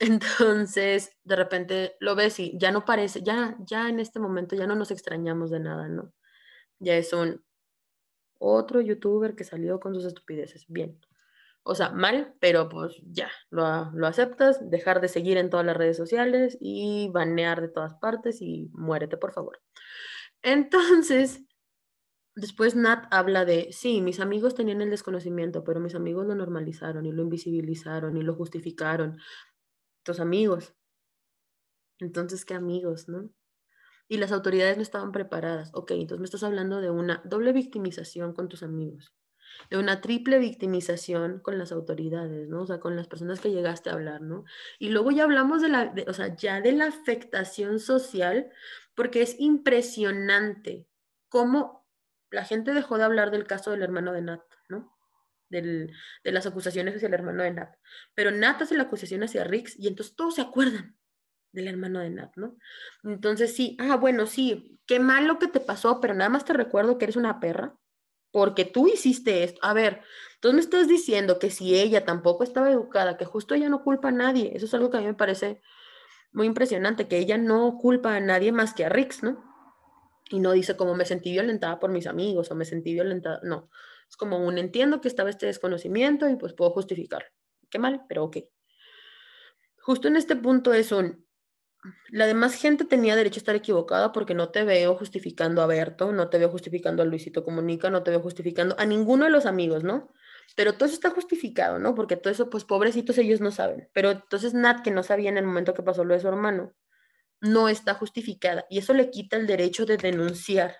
Entonces, de repente lo ves y ya no parece, ya, ya en este momento ya no nos extrañamos de nada, ¿no? Ya es un otro youtuber que salió con sus estupideces. Bien. O sea, mal, pero pues ya, lo, lo aceptas, dejar de seguir en todas las redes sociales y banear de todas partes y muérete, por favor. Entonces, después Nat habla de, sí, mis amigos tenían el desconocimiento, pero mis amigos lo normalizaron y lo invisibilizaron y lo justificaron tus amigos. Entonces, ¿qué amigos, no? Y las autoridades no estaban preparadas. Ok, entonces me estás hablando de una doble victimización con tus amigos, de una triple victimización con las autoridades, ¿no? O sea, con las personas que llegaste a hablar, ¿no? Y luego ya hablamos de la, o sea, ya de la afectación social, porque es impresionante cómo la gente dejó de hablar del caso del hermano de Nat, ¿no? de las acusaciones hacia el hermano de Nat. Pero Nat hace la acusación hacia Rix y entonces todos se acuerdan del hermano de Nat, ¿no? Entonces sí, ah, bueno, sí, qué mal lo que te pasó, pero nada más te recuerdo que eres una perra porque tú hiciste esto. A ver, entonces me estás diciendo que si ella tampoco estaba educada, que justo ella no culpa a nadie, eso es algo que a mí me parece muy impresionante, que ella no culpa a nadie más que a Rix, ¿no? Y no dice como me sentí violentada por mis amigos o me sentí violentada, no. Es como un entiendo que estaba este desconocimiento y pues puedo justificarlo. Qué mal, pero ok. Justo en este punto es un, la demás gente tenía derecho a estar equivocada porque no te veo justificando a Berto, no te veo justificando a Luisito Comunica, no te veo justificando a ninguno de los amigos, ¿no? Pero todo eso está justificado, ¿no? Porque todo eso, pues pobrecitos ellos no saben. Pero entonces Nat, que no sabía en el momento que pasó lo de su hermano, no está justificada. Y eso le quita el derecho de denunciar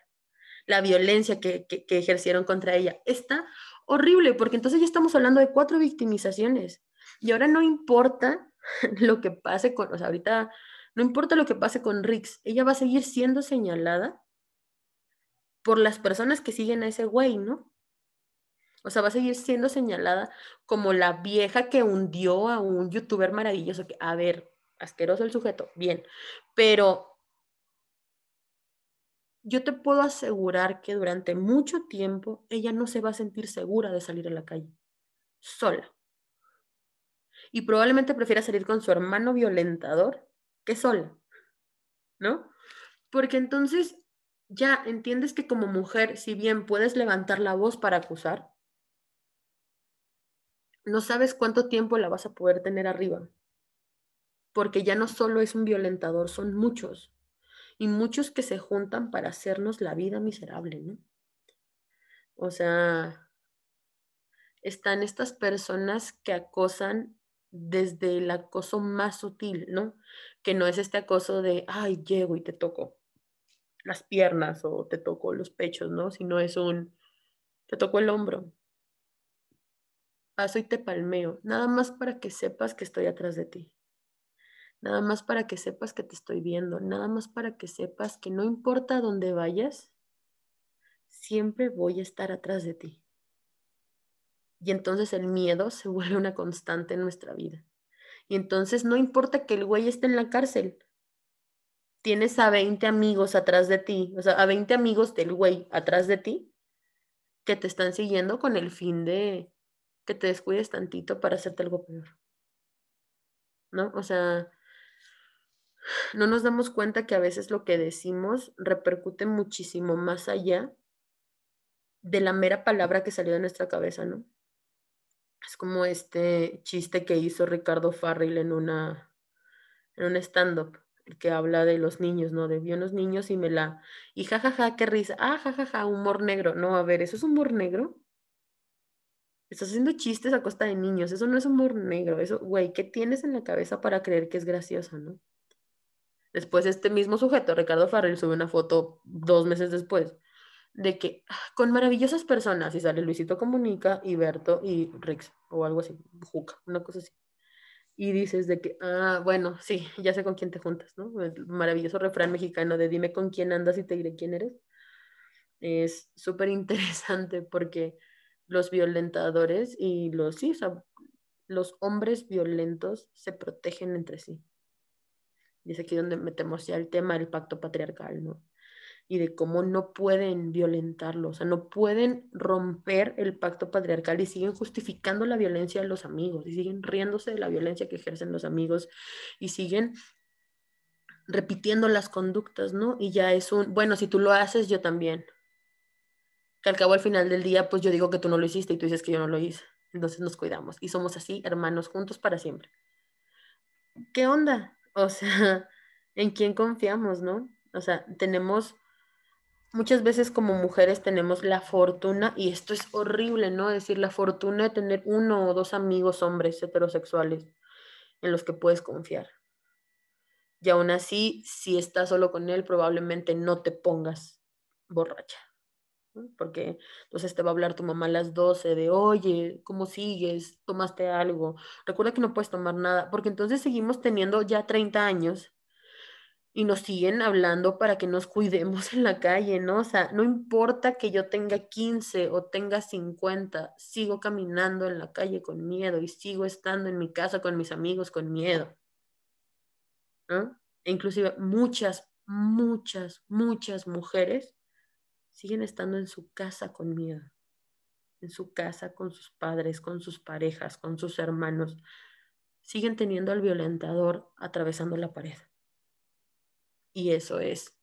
la violencia que, ejercieron contra ella. Está horrible, porque entonces ya estamos hablando de cuatro victimizaciones. Y ahora no importa <laughs> lo que pase con, o sea, ahorita no importa lo que pase con Rix, ella va a seguir siendo señalada por las personas que siguen a ese güey, ¿no? O sea, va a seguir siendo señalada como la vieja que hundió a un youtuber maravilloso. Que, a ver, asqueroso el sujeto, bien, pero yo te puedo asegurar que durante mucho tiempo ella no se va a sentir segura de salir a la calle, sola. Y probablemente prefiera salir con su hermano violentador que sola, ¿no? Porque entonces ya entiendes que como mujer, si bien puedes levantar la voz para acusar, no sabes cuánto tiempo la vas a poder tener arriba. Porque ya no solo es un violentador, son muchos y muchos que se juntan para hacernos la vida miserable, ¿no? O sea, están estas personas que acosan desde el acoso más sutil, ¿no? Que no es este acoso de, ay, llego y te toco las piernas o te toco los pechos, ¿no? Sino es un, te toco el hombro, paso y te palmeo, nada más para que sepas que estoy atrás de ti nada más para que sepas que te estoy viendo, nada más para que sepas que no importa dónde vayas, siempre voy a estar atrás de ti. Y entonces el miedo se <laughs> vuelve una constante en nuestra vida. Y entonces no importa que el güey esté en la cárcel, tienes a 20 amigos atrás de ti, o sea, a 20 amigos del güey atrás de ti, que te están siguiendo con el fin de que te descuides tantito para hacerte algo peor. ¿No? O sea, no nos damos cuenta que a veces lo que decimos repercute muchísimo más allá de la mera palabra que salió de nuestra cabeza, ¿no? Es como este chiste que hizo Ricardo Farrell en una en un stand-up que habla de los niños, ¿no? De vi unos niños y me la y jajaja, qué risa. Ah, jajaja, humor negro. No, a ver, ¿eso es humor negro? Estás haciendo chistes a costa de niños, eso no es humor negro, eso, güey, ¿qué tienes en la cabeza para creer que es gracioso, no? Después este mismo sujeto, Ricardo Farrell, sube una foto dos meses después de que ah, con maravillosas personas y sale Luisito Comunica y Berto y Rix o algo así, Juca, una cosa así. Y dices de que, ah, bueno, sí, ya sé con quién te juntas, ¿no? El maravilloso refrán mexicano de dime con quién andas y te diré quién eres. Es súper interesante porque los violentadores y los, sí, los hombres violentos se protegen entre sí. Y es aquí donde metemos ya el tema del pacto patriarcal, ¿no? Y de cómo no pueden violentarlo, o sea, no pueden romper el pacto patriarcal y siguen justificando la violencia de los amigos, y siguen riéndose de la violencia que ejercen los amigos, y siguen repitiendo las conductas, ¿no? Y ya es un, bueno, si tú lo haces, yo también. Que al cabo al final del día, pues yo digo que tú no lo hiciste y tú dices que yo no lo hice. Entonces nos cuidamos y somos así, hermanos, juntos para siempre. ¿Qué onda? O sea, <laughs> ¿en quién confiamos, no? O sea, tenemos, muchas veces como mujeres tenemos la fortuna, y esto es horrible, ¿no? decir, la fortuna de tener uno o dos amigos hombres heterosexuales en los que puedes confiar. Y aún así, si estás solo con él, probablemente no te pongas borracha. Porque entonces te va a hablar tu mamá a las 12 de, oye, ¿cómo sigues? ¿Tomaste algo? Recuerda que no puedes tomar nada, porque entonces seguimos teniendo ya 30 años y nos siguen hablando para que nos cuidemos en la calle, ¿no? O sea, no importa que yo tenga 15 o tenga 50, sigo caminando en la calle con miedo y sigo estando en mi casa con mis amigos con miedo. ¿no? E inclusive muchas, muchas, muchas mujeres siguen estando en su casa con miedo, en su casa con sus padres, con sus parejas, con sus hermanos. Siguen teniendo al violentador atravesando la pared. Y eso es,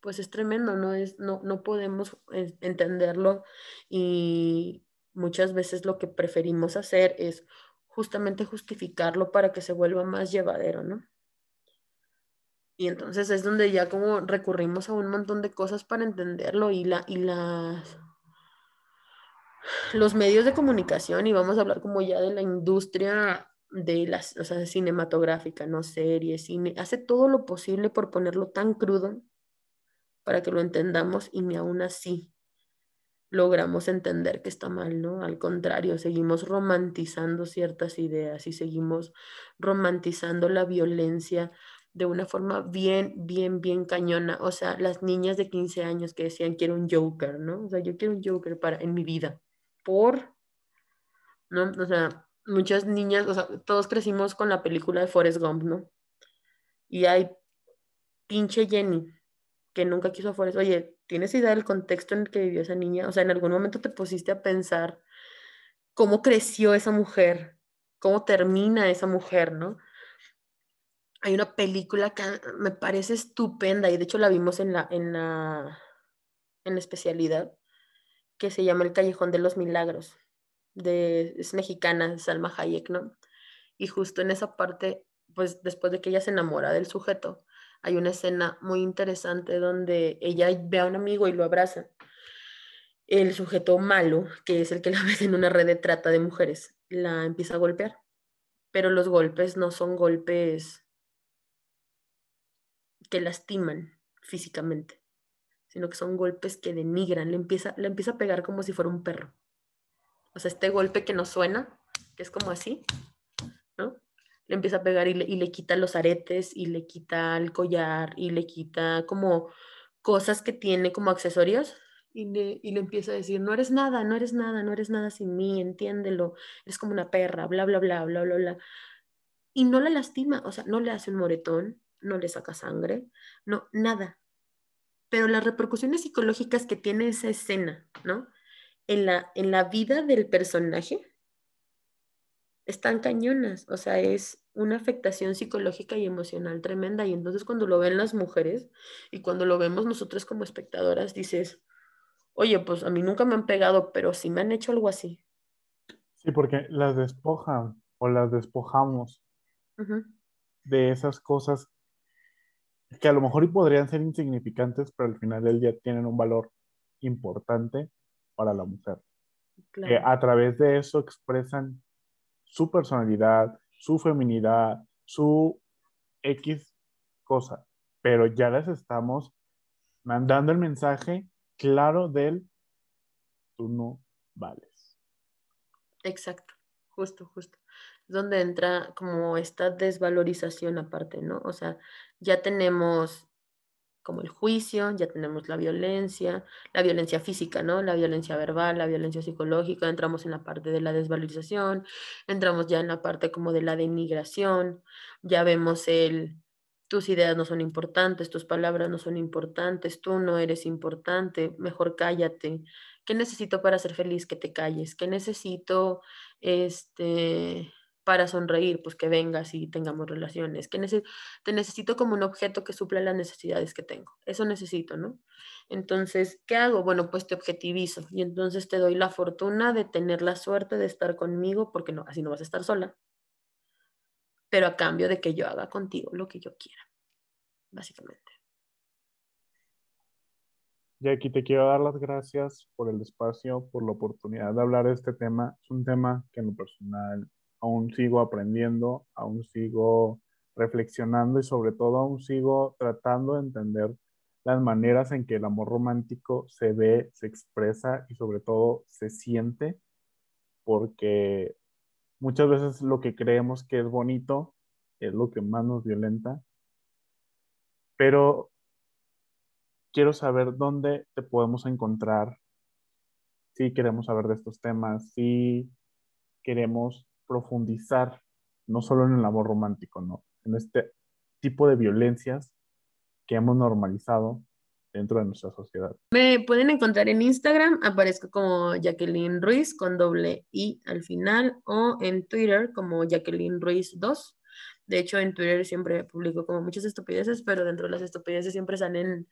pues es tremendo, no, es, no, no podemos entenderlo y muchas veces lo que preferimos hacer es justamente justificarlo para que se vuelva más llevadero, ¿no? Y entonces es donde ya como recurrimos a un montón de cosas para entenderlo y, la, y las, los medios de comunicación y vamos a hablar como ya de la industria de las, o sea, cinematográfica, no series, cine, hace todo lo posible por ponerlo tan crudo para que lo entendamos y ni aún así logramos entender que está mal, ¿no? Al contrario, seguimos romantizando ciertas ideas y seguimos romantizando la violencia de una forma bien, bien, bien cañona. O sea, las niñas de 15 años que decían quiero un Joker, ¿no? O sea, yo quiero un Joker para, en mi vida. Por, ¿no? O sea, muchas niñas, o sea, todos crecimos con la película de Forrest Gump, ¿no? Y hay pinche Jenny, que nunca quiso a Forrest. Oye, ¿tienes idea del contexto en el que vivió esa niña? O sea, en algún momento te pusiste a pensar cómo creció esa mujer, cómo termina esa mujer, ¿no? hay una película que me parece estupenda y de hecho la vimos en la, en la, en especialidad que se llama El Callejón de los Milagros. Es mexicana, Salma Hayek, ¿no? Y justo en esa parte, pues después de que ella se enamora del sujeto, hay una escena muy interesante donde ella ve a un amigo y lo abraza. El sujeto malo, que es el que la <laughs> ve en una red de trata de mujeres, la empieza a golpear. Pero los golpes no son golpes que lastiman físicamente, sino que son golpes que denigran, le empieza, empieza a pegar como si fuera un perro. O sea, este golpe que no suena, que es como así, ¿no? Le empieza a pegar y le, y le quita los aretes y le quita el collar y le quita como cosas que tiene como accesorios y le, y le, empieza a decir, no eres nada, no eres nada, no eres nada sin mí, entiéndelo, eres como una perra, bla, bla, bla, bla, bla, bla. Y no la lastima, o sea, no le hace un moretón, no le saca sangre, no, nada. Pero las repercusiones psicológicas que tiene esa escena, ¿no? En la, en la vida del personaje están cañonas, o sea, es una afectación psicológica y emocional tremenda. Y entonces cuando lo ven las mujeres y cuando lo vemos nosotros como espectadoras, dices, oye, pues a mí nunca me han pegado, pero sí me han hecho algo así.
Sí, porque las despojan o las despojamos de esas cosas que a lo mejor podrían ser insignificantes, pero al final del día tienen un valor importante para la mujer. Que a través de eso expresan su personalidad, su feminidad, su X cosa, pero ya les estamos mandando el mensaje claro del tú no vales.
Exacto, justo, justo. Donde entra como esta desvalorización aparte, ¿no? O sea, ya tenemos como el juicio, ya tenemos la violencia, la violencia física, ¿no? La violencia verbal, la violencia psicológica, entramos en la parte de la desvalorización, entramos ya en la parte como de la denigración, ya vemos el tus ideas no son importantes, tus palabras no son importantes, tú no eres importante, mejor cállate. ¿Qué necesito para ser feliz? Que te calles. ¿Qué necesito este para sonreír, pues que vengas y tengamos relaciones, que te necesito como un objeto que supla las necesidades que tengo, eso necesito, ¿no? Entonces, ¿qué hago? Bueno, pues te objetivizo y entonces te doy la fortuna de tener la suerte de estar conmigo, porque no, así no vas a estar sola, pero a cambio de que yo haga contigo lo que yo quiera, básicamente.
Y aquí te quiero dar las gracias por el espacio, por la oportunidad de hablar de este tema. Es un tema que en lo personal aún sigo aprendiendo, aún sigo reflexionando y sobre todo aún sigo tratando de entender las maneras en que el amor romántico se ve, se expresa y sobre todo se siente, porque muchas veces lo que creemos que es bonito es lo que más nos violenta. Pero quiero saber dónde te podemos encontrar si queremos saber de estos temas, si queremos profundizar no solo en el amor romántico, ¿no? En este tipo de violencias que hemos normalizado dentro de nuestra sociedad.
Me pueden encontrar en Instagram, aparezco como Jacqueline Ruiz con doble I al final, o en Twitter como Jacqueline Ruiz 2. De hecho, en Twitter siempre publico como muchas estupideces, pero dentro de las estupideces siempre salen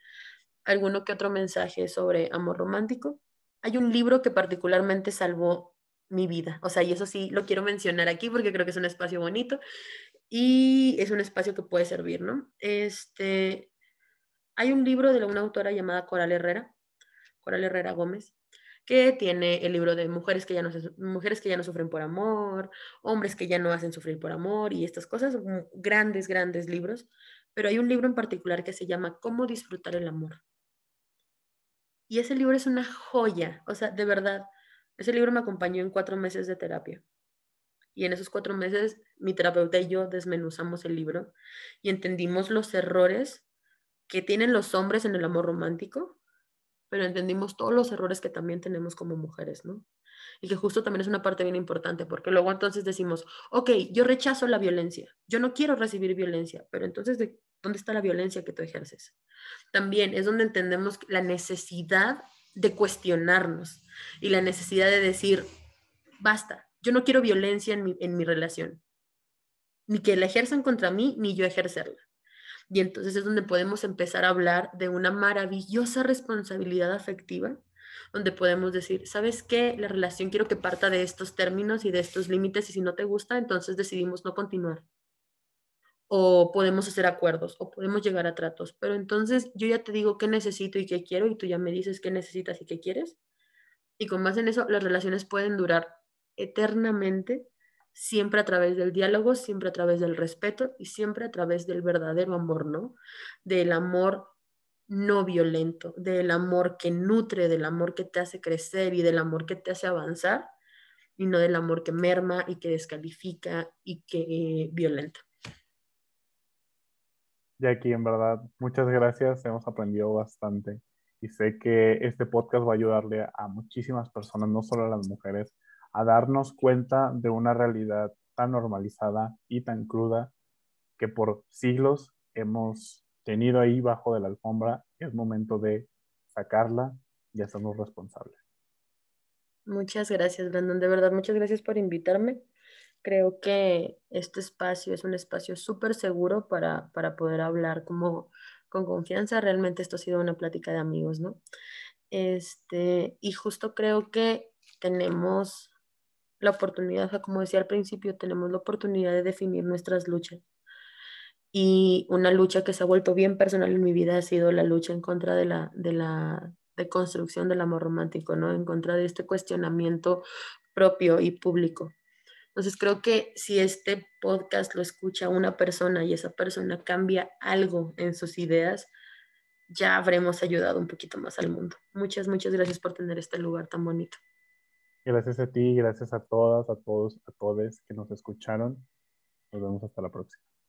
alguno que otro mensaje sobre amor romántico. Hay un libro que particularmente salvó mi vida. O sea, y eso sí lo quiero mencionar aquí porque creo que es un espacio bonito y es un espacio que puede servir, ¿no? Este, hay un libro de una autora llamada Coral Herrera, Coral Herrera Gómez, que tiene el libro de mujeres que ya no mujeres que ya no sufren por amor, hombres que ya no hacen sufrir por amor y estas cosas, grandes, grandes libros, pero hay un libro en particular que se llama Cómo disfrutar el amor. Y ese libro es una joya, o sea, de verdad, ese libro me acompañó en cuatro meses de terapia. Y en esos cuatro meses, mi terapeuta y yo desmenuzamos el libro y entendimos los errores que tienen los hombres en el amor romántico, pero entendimos todos los errores que también tenemos como mujeres, ¿no? Y que justo también es una parte bien importante, porque luego entonces decimos, ok, yo rechazo la violencia, yo no quiero recibir violencia, pero entonces, ¿de ¿dónde está la violencia que tú ejerces? También es donde entendemos la necesidad de cuestionarnos y la necesidad de decir, basta, yo no quiero violencia en mi, en mi relación, ni que la ejerzan contra mí, ni yo ejercerla. Y entonces es donde podemos empezar a hablar de una maravillosa responsabilidad afectiva, donde podemos decir, ¿sabes qué? La relación quiero que parta de estos términos y de estos límites y si no te gusta, entonces decidimos no continuar o podemos hacer acuerdos o podemos llegar a tratos. Pero entonces yo ya te digo qué necesito y qué quiero y tú ya me dices qué necesitas y qué quieres. Y con más en eso, las relaciones pueden durar eternamente, siempre a través del diálogo, siempre a través del respeto y siempre a través del verdadero amor, ¿no? Del amor no violento, del amor que nutre, del amor que te hace crecer y del amor que te hace avanzar y no del amor que merma y que descalifica y que violenta.
Jackie, en verdad, muchas gracias. Hemos aprendido bastante y sé que este podcast va a ayudarle a muchísimas personas, no solo a las mujeres, a darnos cuenta de una realidad tan normalizada y tan cruda que por siglos hemos tenido ahí bajo de la alfombra. Es momento de sacarla y hacernos responsables.
Muchas gracias, Brandon. De verdad, muchas gracias por invitarme. Creo que este espacio es un espacio súper seguro para, para poder hablar como con confianza. Realmente esto ha sido una plática de amigos, ¿no? Este, y justo creo que tenemos la oportunidad, como decía al principio, tenemos la oportunidad de definir nuestras luchas. Y una lucha que se ha vuelto bien personal en mi vida ha sido la lucha en contra de la, de la construcción del amor romántico, ¿no? En contra de este cuestionamiento propio y público. Entonces creo que si este podcast lo escucha una persona y esa persona cambia algo en sus ideas, ya habremos ayudado un poquito más al mundo. Muchas, muchas gracias por tener este lugar tan bonito.
Gracias a ti, gracias a todas, a todos, a todos que nos escucharon. Nos vemos hasta la próxima.